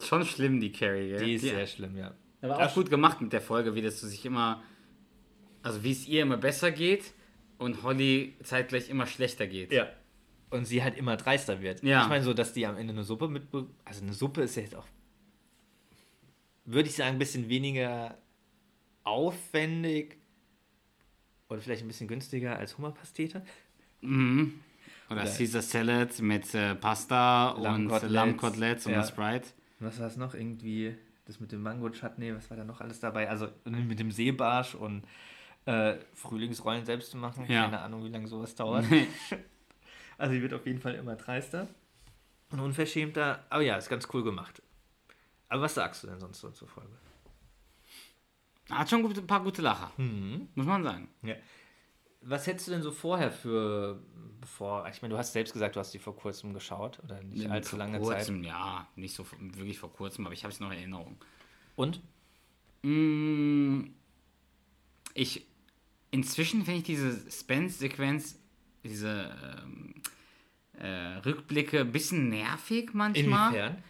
Schon schlimm, die Carrie, gell? Die ist sehr schlimm, ja. Aber auch gut gemacht mit der Folge, wie das sich immer. Also wie es ihr immer besser geht und Holly zeitgleich immer schlechter geht. Ja. Und sie halt immer dreister wird. Ja. Ich meine, so, dass die am Ende eine Suppe mit. Also eine Suppe ist ja jetzt auch. Würde ich sagen, ein bisschen weniger aufwendig oder vielleicht ein bisschen günstiger als Hummerpastete. Mhm. Oder, Oder- Caesar Salad mit äh, Pasta und Lammkoteletts. Und Ja. Sprite. Und was war es noch? Irgendwie das mit dem Mango-Chutney, was war da noch alles dabei? Also mit dem Seebarsch und äh, Frühlingsrollen selbst zu machen. Ja. Keine Ahnung, wie lange sowas dauert. [LAUGHS] also sie wird auf jeden Fall immer dreister und unverschämter. Aber ja, ist ganz cool gemacht. Aber was sagst du denn sonst so zur Folge? Hat schon ein paar gute Lacher. Mhm. Muss man sagen. Ja. Was hättest du denn so vorher für, bevor, ich meine, du hast selbst gesagt, du hast die vor kurzem geschaut oder nicht allzu vor lange kurzem, ja, nicht so wirklich vor kurzem, aber ich habe es noch in Erinnerung. Zeit. Und? Mm, Ich, inzwischen finde ich diese Spence-Sequenz, diese ähm, äh, Rückblicke ein bisschen nervig manchmal. Inwiefern?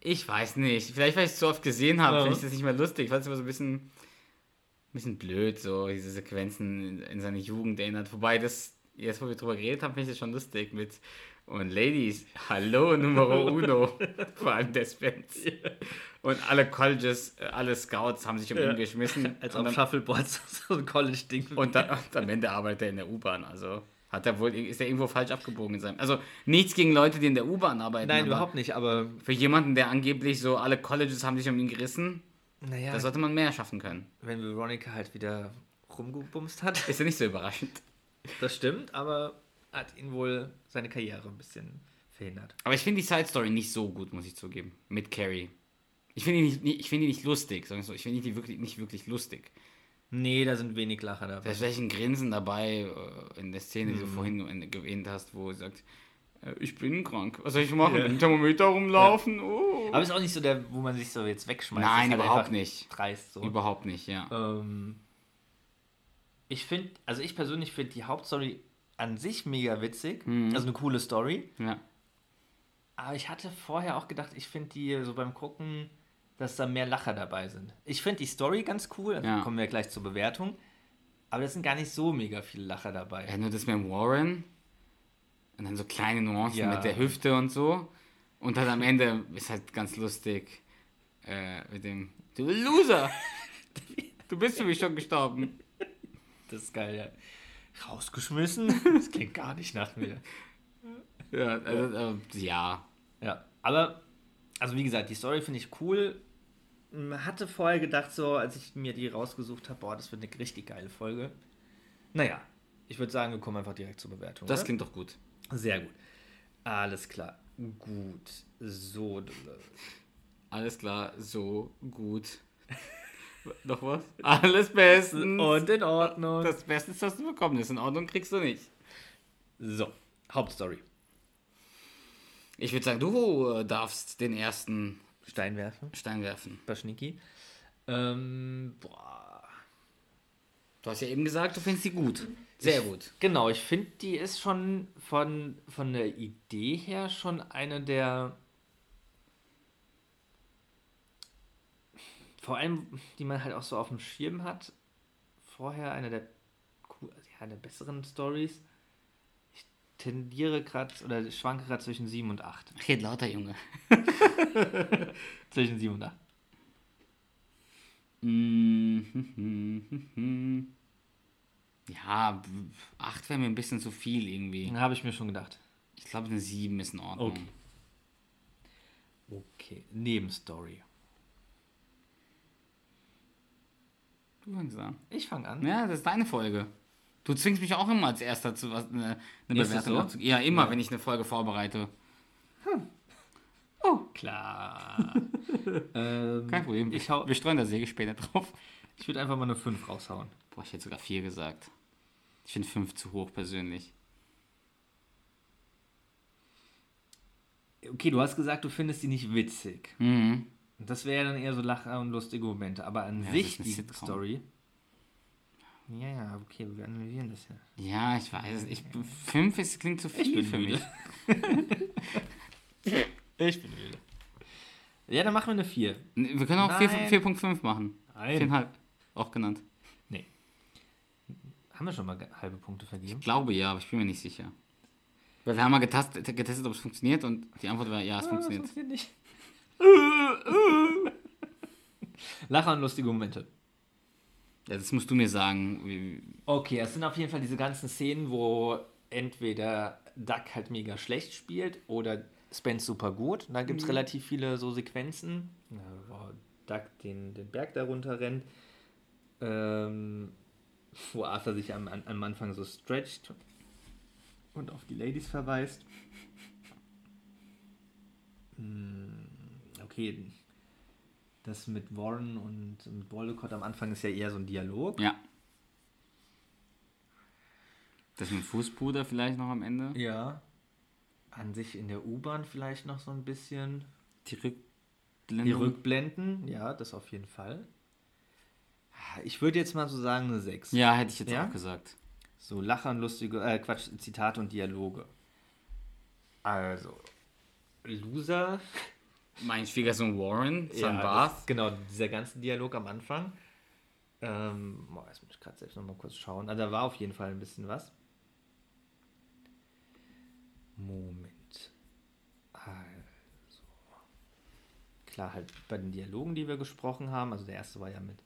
Ich weiß nicht. Vielleicht, weil ich es zu oft gesehen habe, Ja. finde ich das nicht mehr lustig. Ich fand es immer so ein bisschen, bisschen blöd, so diese Sequenzen in, in seine Jugend erinnert. Wobei das, jetzt wo wir drüber geredet haben, finde ich das schon lustig mit und Ladies, hallo Numero uno, [LAUGHS] vor allem der Spence. Und alle Colleges, äh, alle Scouts haben sich um ihn geschmissen. [LAUGHS] Als ob Shuffleboards so ein College-Ding. und, dann, und am Ende arbeitet er in der U-Bahn. Also hat er wohl, ist er irgendwo falsch abgebogen in seinem. Also nichts gegen Leute, die in der U-Bahn arbeiten. Nein, überhaupt nicht, aber Für jemanden, der angeblich so alle Colleges haben sich um ihn gerissen, naja, da sollte man mehr schaffen können. wenn Veronica halt wieder rumgebumst hat. Ist ja nicht so überraschend. Das stimmt, aber hat ihn wohl seine Karriere ein bisschen verhindert. Aber ich finde die Side Story nicht so gut, muss ich zugeben. Mit Carrie. Ich finde die nicht, nicht- ich finde die nicht lustig, sagen wir so. Ich finde die wirklich nicht wirklich lustig. Nee, da sind wenig Lacher dabei. Da ist vielleicht ein Grinsen dabei äh, in der Szene, die Mhm. du vorhin erwähnt hast, wo er sagt, ich bin krank. Was soll ich machen? Mit dem Thermometer rumlaufen? Oh. Aber ist auch nicht so der, wo man sich so jetzt wegschmeißt. Nein, halt überhaupt nicht. Dreist so. Überhaupt nicht, ja. Ähm, ich finde, also ich persönlich finde die Hauptstory an sich mega witzig. Mhm. Also eine coole Story. ja. Aber ich hatte vorher auch gedacht, ich finde die so beim Gucken, dass da mehr Lacher dabei sind. Ich finde die Story ganz cool, also Ja. kommen wir gleich zur Bewertung. Aber es sind gar nicht so mega viele Lacher dabei. Ja, nur das mit Warren. Und dann so kleine Nuancen Ja. mit der Hüfte und so. Und dann am Ende ist halt ganz lustig. Äh, mit dem. Du Loser! [LAUGHS] Du bist für mich schon gestorben. Das ist geil, ja. Rausgeschmissen? Das klingt gar nicht nach mir. Ja, also, äh, ja. Ja, aber, also wie gesagt, die Story finde ich cool. Man Hatte vorher gedacht, so, als ich mir die rausgesucht habe, boah, das wird eine richtig geile Folge. Naja, ich würde sagen, wir kommen einfach direkt zur Bewertung. Das oder? klingt doch gut. Sehr gut. Alles klar. Gut. So. Alles klar, so gut. [LAUGHS] Noch was? Alles bestens. Und in Ordnung. das Beste ist, was du bekommen hast. In Ordnung kriegst du nicht. So, Hauptstory. Ich würde sagen, du äh, darfst den ersten Stein werfen. Stein werfen. Baschniki. Ähm, boah. Du hast ja eben gesagt, du findest die gut. Sehr gut. Genau, ich finde, die ist schon von, von der Idee her schon eine der. Vor allem, die man halt auch so auf dem Schirm hat. Vorher eine der, ja, der besseren Stories. Ich tendiere gerade oder schwanke gerade zwischen 7 und 8. Red lauter, Junge. [LAUGHS] Zwischen 7 und 8. Ja, acht wäre mir ein bisschen zu viel irgendwie. Habe ich mir schon gedacht. Ich glaube, eine sieben ist in Ordnung. Okay. Okay, Nebenstory. Du fängst an. Ich fange an. Ja, das ist deine Folge. Du zwingst mich auch immer als erster zu was, eine, eine Ist Bewertung so? Ja, immer, wenn ich eine Folge vorbereite. Klar. [LAUGHS] ähm, Kein Problem. Ich, hau, Wir streuen da Säge später drauf. Ich würde einfach mal eine 5 raushauen. Boah, ich hätte sogar vier gesagt. Ich finde fünf zu hoch persönlich. Okay, du hast gesagt, du findest die nicht witzig. Mhm. Und Das wäre dann eher so Lacher und lustige Momente. Aber an Ja, sich die Sitcom. Story. Ja, ja, okay, wir analysieren das ja. Ja, ich weiß. Ich, fünf ist, klingt zu viel bin für müde. mich. [LAUGHS] Ich bin müde. Ja, dann machen wir eine 4. Wir können auch vier- Nein. 4.5 machen. Nein. 4,5. Auch genannt. Nee. Haben wir schon mal halbe Punkte vergeben? Ich glaube ja, aber ich bin mir nicht sicher. Weil wir haben mal getestet, getestet ob es funktioniert und die Antwort war ja, es funktioniert. nicht. [LAUGHS] Lacher und lustige Momente. Ja, das musst du mir sagen. Okay, es sind auf jeden Fall diese ganzen Szenen, wo entweder Duck halt mega schlecht spielt oder Spence super gut. Da gibt es relativ viele so Sequenzen, wo Duck den, den Berg darunter rennt, ähm, wo Arthur sich am, am Anfang so stretcht und auf die Ladies verweist. Hm, Okay, Das mit Warren und mit Waldecott am Anfang ist ja eher so ein Dialog. Ja. Das mit Fußbruder vielleicht noch am Ende. Ja. An sich in der U-Bahn vielleicht noch so ein bisschen. Die Rückblendung. Die Rückblenden, ja, das auf jeden Fall. Ich würde jetzt mal so sagen eine 6. Ja, hätte ich jetzt Ja? auch gesagt. So Lacher und lustige, äh, Quatsch, Zitate und Dialoge. Also, Loser. [LAUGHS] Mein Schwiegersohn Warren, Son Ja, Genau, dieser ganze Dialog am Anfang. Ähm, boah, jetzt muss ich gerade selbst noch mal kurz schauen. Also, da war auf jeden Fall ein bisschen was. Moment. Also. Klar, halt bei den Dialogen, die wir gesprochen haben. Also, der erste war ja mit,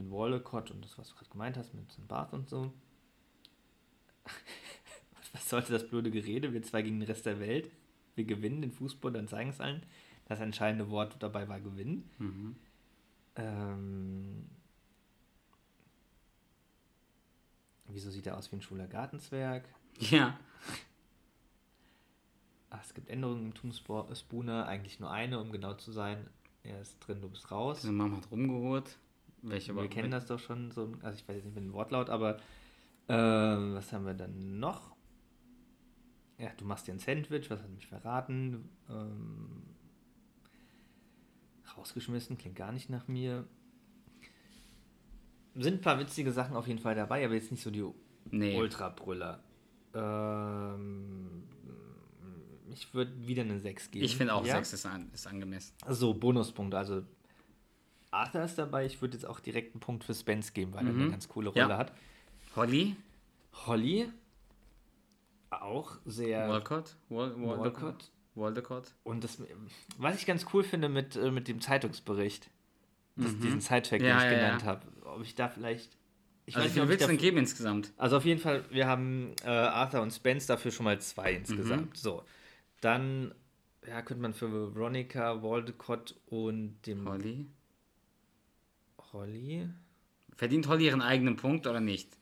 mit Wallacott und das, was du gerade gemeint hast, mit St. Bath und so. [LAUGHS] was sollte das blöde Gerede? Wir zwei gegen den Rest der Welt. Wir gewinnen den Fußball, dann zeigen es allen. Das entscheidende Wort dabei war gewinnen. Ähm, wieso sieht er aus wie ein schwuler Gartenzwerg? Ja. Ach, es gibt Änderungen im Toon Spooner, eigentlich nur eine, um genau zu sein. Er ist drin, du bist raus. Diese Mama hat rumgeholt. Welche Wir kennen das doch schon so, also ich weiß jetzt nicht mit dem Wortlaut, aber ähm, was haben wir dann noch? Ja, du machst dir ein Sandwich, was hat mich verraten? Ähm, rausgeschmissen, klingt gar nicht nach mir. Sind ein paar witzige Sachen auf jeden Fall dabei, aber jetzt nicht so die Nee. Ultra-Brüller. Ähm, ich würde wieder eine 6 geben. Ich finde auch Ja? 6 ist, an, ist angemessen. So, Bonuspunkte. Also Arthur ist dabei. Ich würde jetzt auch direkt einen Punkt für Spence geben, weil er eine ganz coole Rolle Ja. hat. Holly, Holly auch sehr Walcott, Wal Waldecott. Walcott. Waldecott. Und das, was ich ganz cool finde mit, äh, mit dem Zeitungsbericht, das, diesen Sidefact, Mhm. Ja, den ich ja, genannt ja. habe, ob ich da vielleicht. Ich Also wie viel willst du denn geben insgesamt? Also auf jeden Fall, wir haben äh, Arthur und Spence dafür schon mal zwei Mhm. insgesamt. So. Dann ja, könnte man für Veronica, Waldecott und dem Holly. Holly. Verdient Holly ihren eigenen Punkt oder nicht?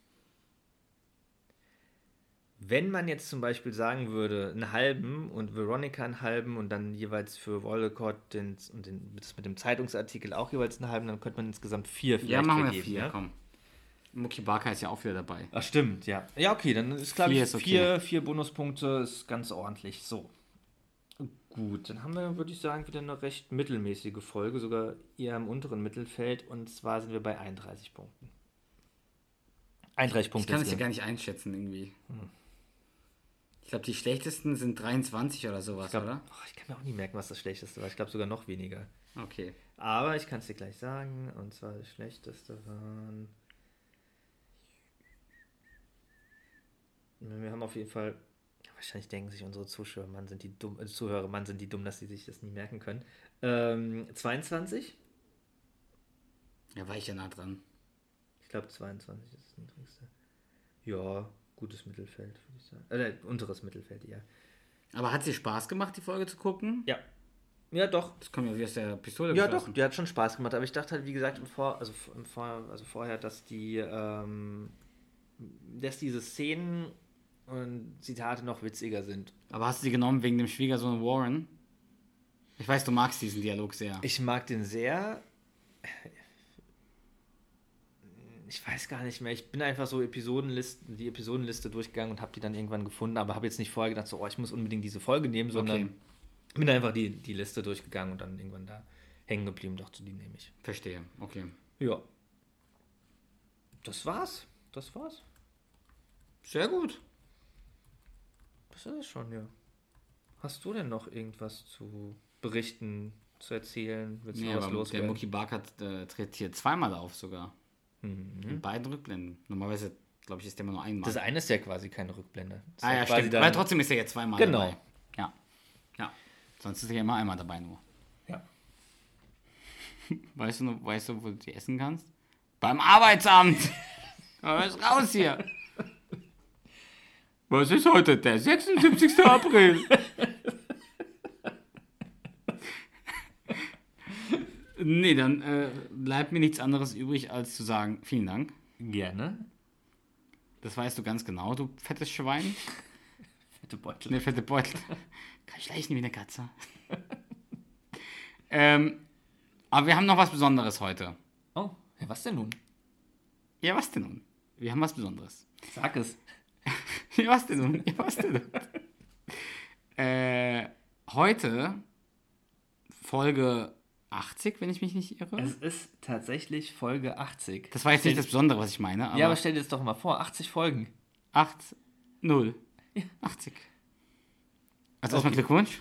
Wenn man jetzt zum Beispiel sagen würde, einen halben und Veronica einen halben und dann jeweils für Waldecott den, und den, das mit dem Zeitungsartikel auch jeweils einen halben, dann könnte man insgesamt vier vielleicht Ja, machen wir vier, ja? komm. Muki Barker ist ja auch wieder dabei. Ach, stimmt, ja. Ja, okay, dann ist, glaube Vier ich, ist okay. vier, vier Bonuspunkte ist ganz ordentlich. So. Gut, dann haben wir, würde ich sagen, wieder eine recht mittelmäßige Folge, sogar eher im unteren Mittelfeld. Und zwar sind wir bei 31 Punkten. 31 Ich Punkte. kann es ja gar nicht einschätzen irgendwie. Ich glaube, die schlechtesten sind 23 oder sowas, Ich, glaub, oder? oh, ich kann mir auch nie merken, was das Schlechteste war. Ich glaube sogar noch weniger. Okay. Aber ich kann es dir gleich sagen. Und zwar das Schlechteste waren. Wir haben auf jeden Fall. Wahrscheinlich denken sich unsere Zuschauer, Mann, sind die dumm, äh, Zuhörer, Mann, sind die dumm, dass sie sich das nie merken können. Ähm, 22? Ja, war ich ja nah dran. Ich glaube 22 ist das niedrigste. Ja, gutes Mittelfeld, würde ich sagen. Äh, unteres Mittelfeld, ja. Aber hat sie Spaß gemacht, die Folge zu gucken? Ja. Ja, doch. Das kommt ja wie aus der Pistole Ja, geschossen. doch, die hat schon Spaß gemacht, aber ich dachte halt, wie gesagt, im Vor, also, im Vor, also vorher, dass die, ähm, dass diese Szenen und Zitate noch witziger sind. Aber hast du sie genommen wegen dem Schwiegersohn Warren? Ich weiß, du magst diesen Dialog sehr. Ich mag den sehr. Ich weiß gar nicht mehr. Ich bin einfach so Episodenlisten, die Episodenliste durchgegangen und habe die dann irgendwann gefunden, aber habe jetzt nicht vorher gedacht, so, oh, ich muss unbedingt diese Folge nehmen, sondern Okay. bin einfach die, die Liste durchgegangen und dann irgendwann da hängen geblieben, dachte, die nehme ich. Verstehe, okay. Ja. Das war's. Das war's. Sehr gut. Das ist es schon, ja. Hast du denn noch irgendwas zu berichten, zu erzählen? Willst du Nee, noch was aber der loswerden? Muki Barker äh, tritt hier zweimal auf sogar. In beiden Rückblenden. Normalerweise, glaube ich, ist der immer nur einmal. Mhm. Das eine ist ja quasi keine Rückblende. Das ah ja, stimmt. dann- Aber trotzdem ist er jetzt zweimal Genau. dabei. Ja. Ja. Sonst ist er ja immer einmal dabei nur. Ja. [LAUGHS] Weißt du, noch- weißt du, wo du die essen kannst? Beim Arbeitsamt! [LAUGHS] Was raus hier! Was ist heute? Der 76. April! nee, dann äh, bleibt mir nichts anderes übrig, als zu sagen, vielen Dank. Gerne. Das weißt du ganz genau, du fettes Schwein. Fette Beutel. Ne, fette Beutel. Kann ich schleichen wie eine Katze. ähm, Aber wir haben noch was Besonderes heute. Oh, ja, was denn nun? Ja, was denn nun? Wir haben was Besonderes. Sag es. Ja, was denn nun? Ja, was denn nun? äh, heute Folge 80, wenn ich mich nicht irre. Es ist tatsächlich Folge 80. Das war jetzt nicht das Besondere, was ich meine. Aber ja, aber stell dir das doch mal vor, 80 Folgen. 8, 0, 80. Also erstmal Glückwunsch.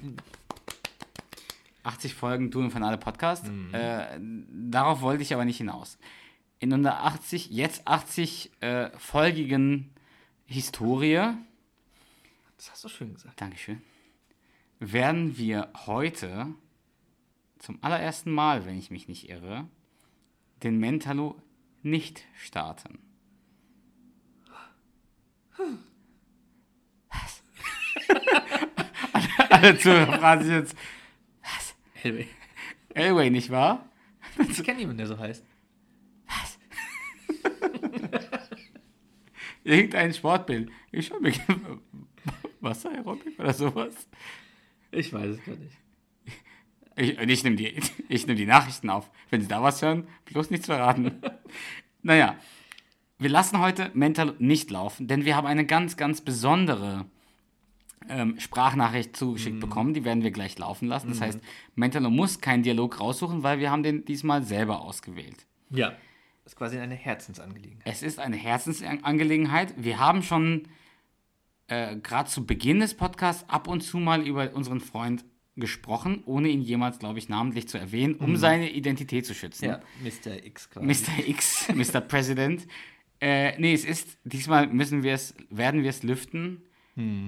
80 Folgen Du im Finale Podcast. Äh, darauf wollte ich aber nicht hinaus. In unserer 80, jetzt 80 äh, folgigen Historie, Das hast du schön gesagt. Dankeschön, werden wir heute zum allerersten Mal, wenn ich mich nicht irre, den Mentalo nicht starten. Was? alle, [LAUGHS] alle Zuhörer fragen sich jetzt, Elway. Elway, nicht wahr? Ich kenne jemanden, der so heißt. [LAUGHS] Irgendein Sportbild. Ich schau mir Wasser-Aerobik oder sowas. Ich weiß es gar nicht. Ich, ich nehme die, ich nehm die Nachrichten auf. Wenn Sie da was hören, bloß nichts verraten. [LAUGHS] naja, wir lassen heute Mental nicht laufen, denn wir haben eine ganz, ganz besondere ähm, Sprachnachricht zugeschickt bekommen. Die werden wir gleich laufen lassen. Das heißt, Mentalo muss keinen Dialog raussuchen, weil wir haben den diesmal selber ausgewählt. Ja. Das ist quasi eine Herzensangelegenheit. Es ist eine Herzensangelegenheit. Wir haben schon äh, gerade zu Beginn des Podcasts ab und zu mal über unseren Freund gesprochen, ohne ihn jemals, glaube ich, namentlich zu erwähnen, um seine Identität zu schützen. Ja, Mr. X quasi. Mr. X, [LAUGHS] Mr. President. Äh, nee, es ist, diesmal müssen wir es, werden wir es lüften.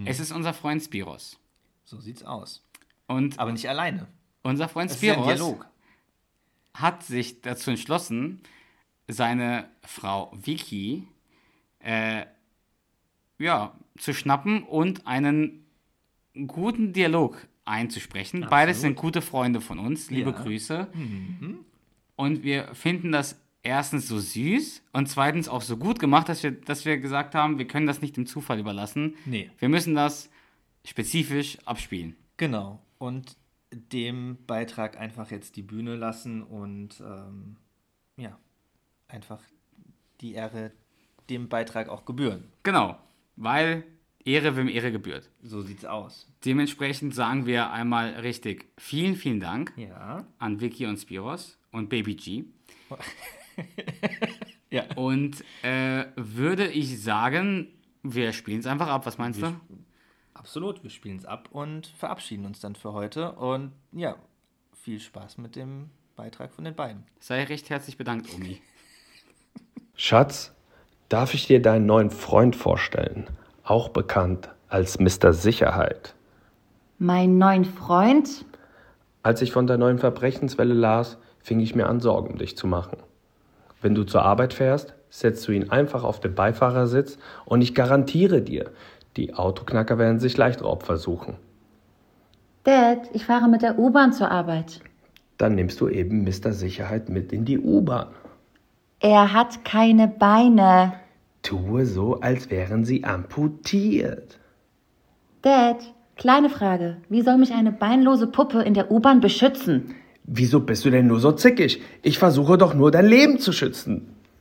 Es ist unser Freund Spiros. So sieht's aus. Und Aber nicht alleine. unser Freund Spiros hat sich dazu entschlossen, seine Frau Vicky äh, ja, zu schnappen und einen guten Dialog einzusprechen. Beides sind gute Freunde von uns. Liebe Ja. Grüße. Und wir finden das erstens so süß und zweitens auch so gut gemacht, dass wir, dass wir gesagt haben, wir können das nicht dem Zufall überlassen. Nee. Wir müssen das spezifisch abspielen. Genau. Und dem Beitrag einfach jetzt die Bühne lassen und ähm, ja, einfach die Ehre dem Beitrag auch gebühren. Genau, weil Ehre wem Ehre gebührt. So sieht's aus. Dementsprechend sagen wir einmal richtig vielen, vielen Dank Ja. an Vicky und Spiros und Baby G. [LAUGHS] Ja. Und äh, würde ich sagen, wir spielen es einfach ab. Was meinst du? Absolut. Wir spielen es ab und verabschieden uns dann für heute. Und ja, viel Spaß mit dem Beitrag von den beiden. Sei recht herzlich bedankt, Omi. Schatz, darf ich dir deinen neuen Freund vorstellen? Auch bekannt als Mr. Sicherheit. Meinen neuen Freund? Als ich von der neuen Verbrechenswelle las, fing ich mir an, Sorgen um dich zu machen. Wenn du zur Arbeit fährst, setzt du ihn einfach auf den Beifahrersitz und ich garantiere dir, die Autoknacker werden sich leicht Raub versuchen. Dad, ich fahre mit der U-Bahn zur Arbeit. Dann nimmst du eben Mr. Sicherheit mit in die U-Bahn. Er hat keine Beine. Tue so, als wären sie amputiert. Dad, kleine Frage. Wie soll mich eine beinlose Puppe in der U-Bahn beschützen? Wieso bist du denn nur so zickig? Ich versuche doch nur dein Leben zu schützen.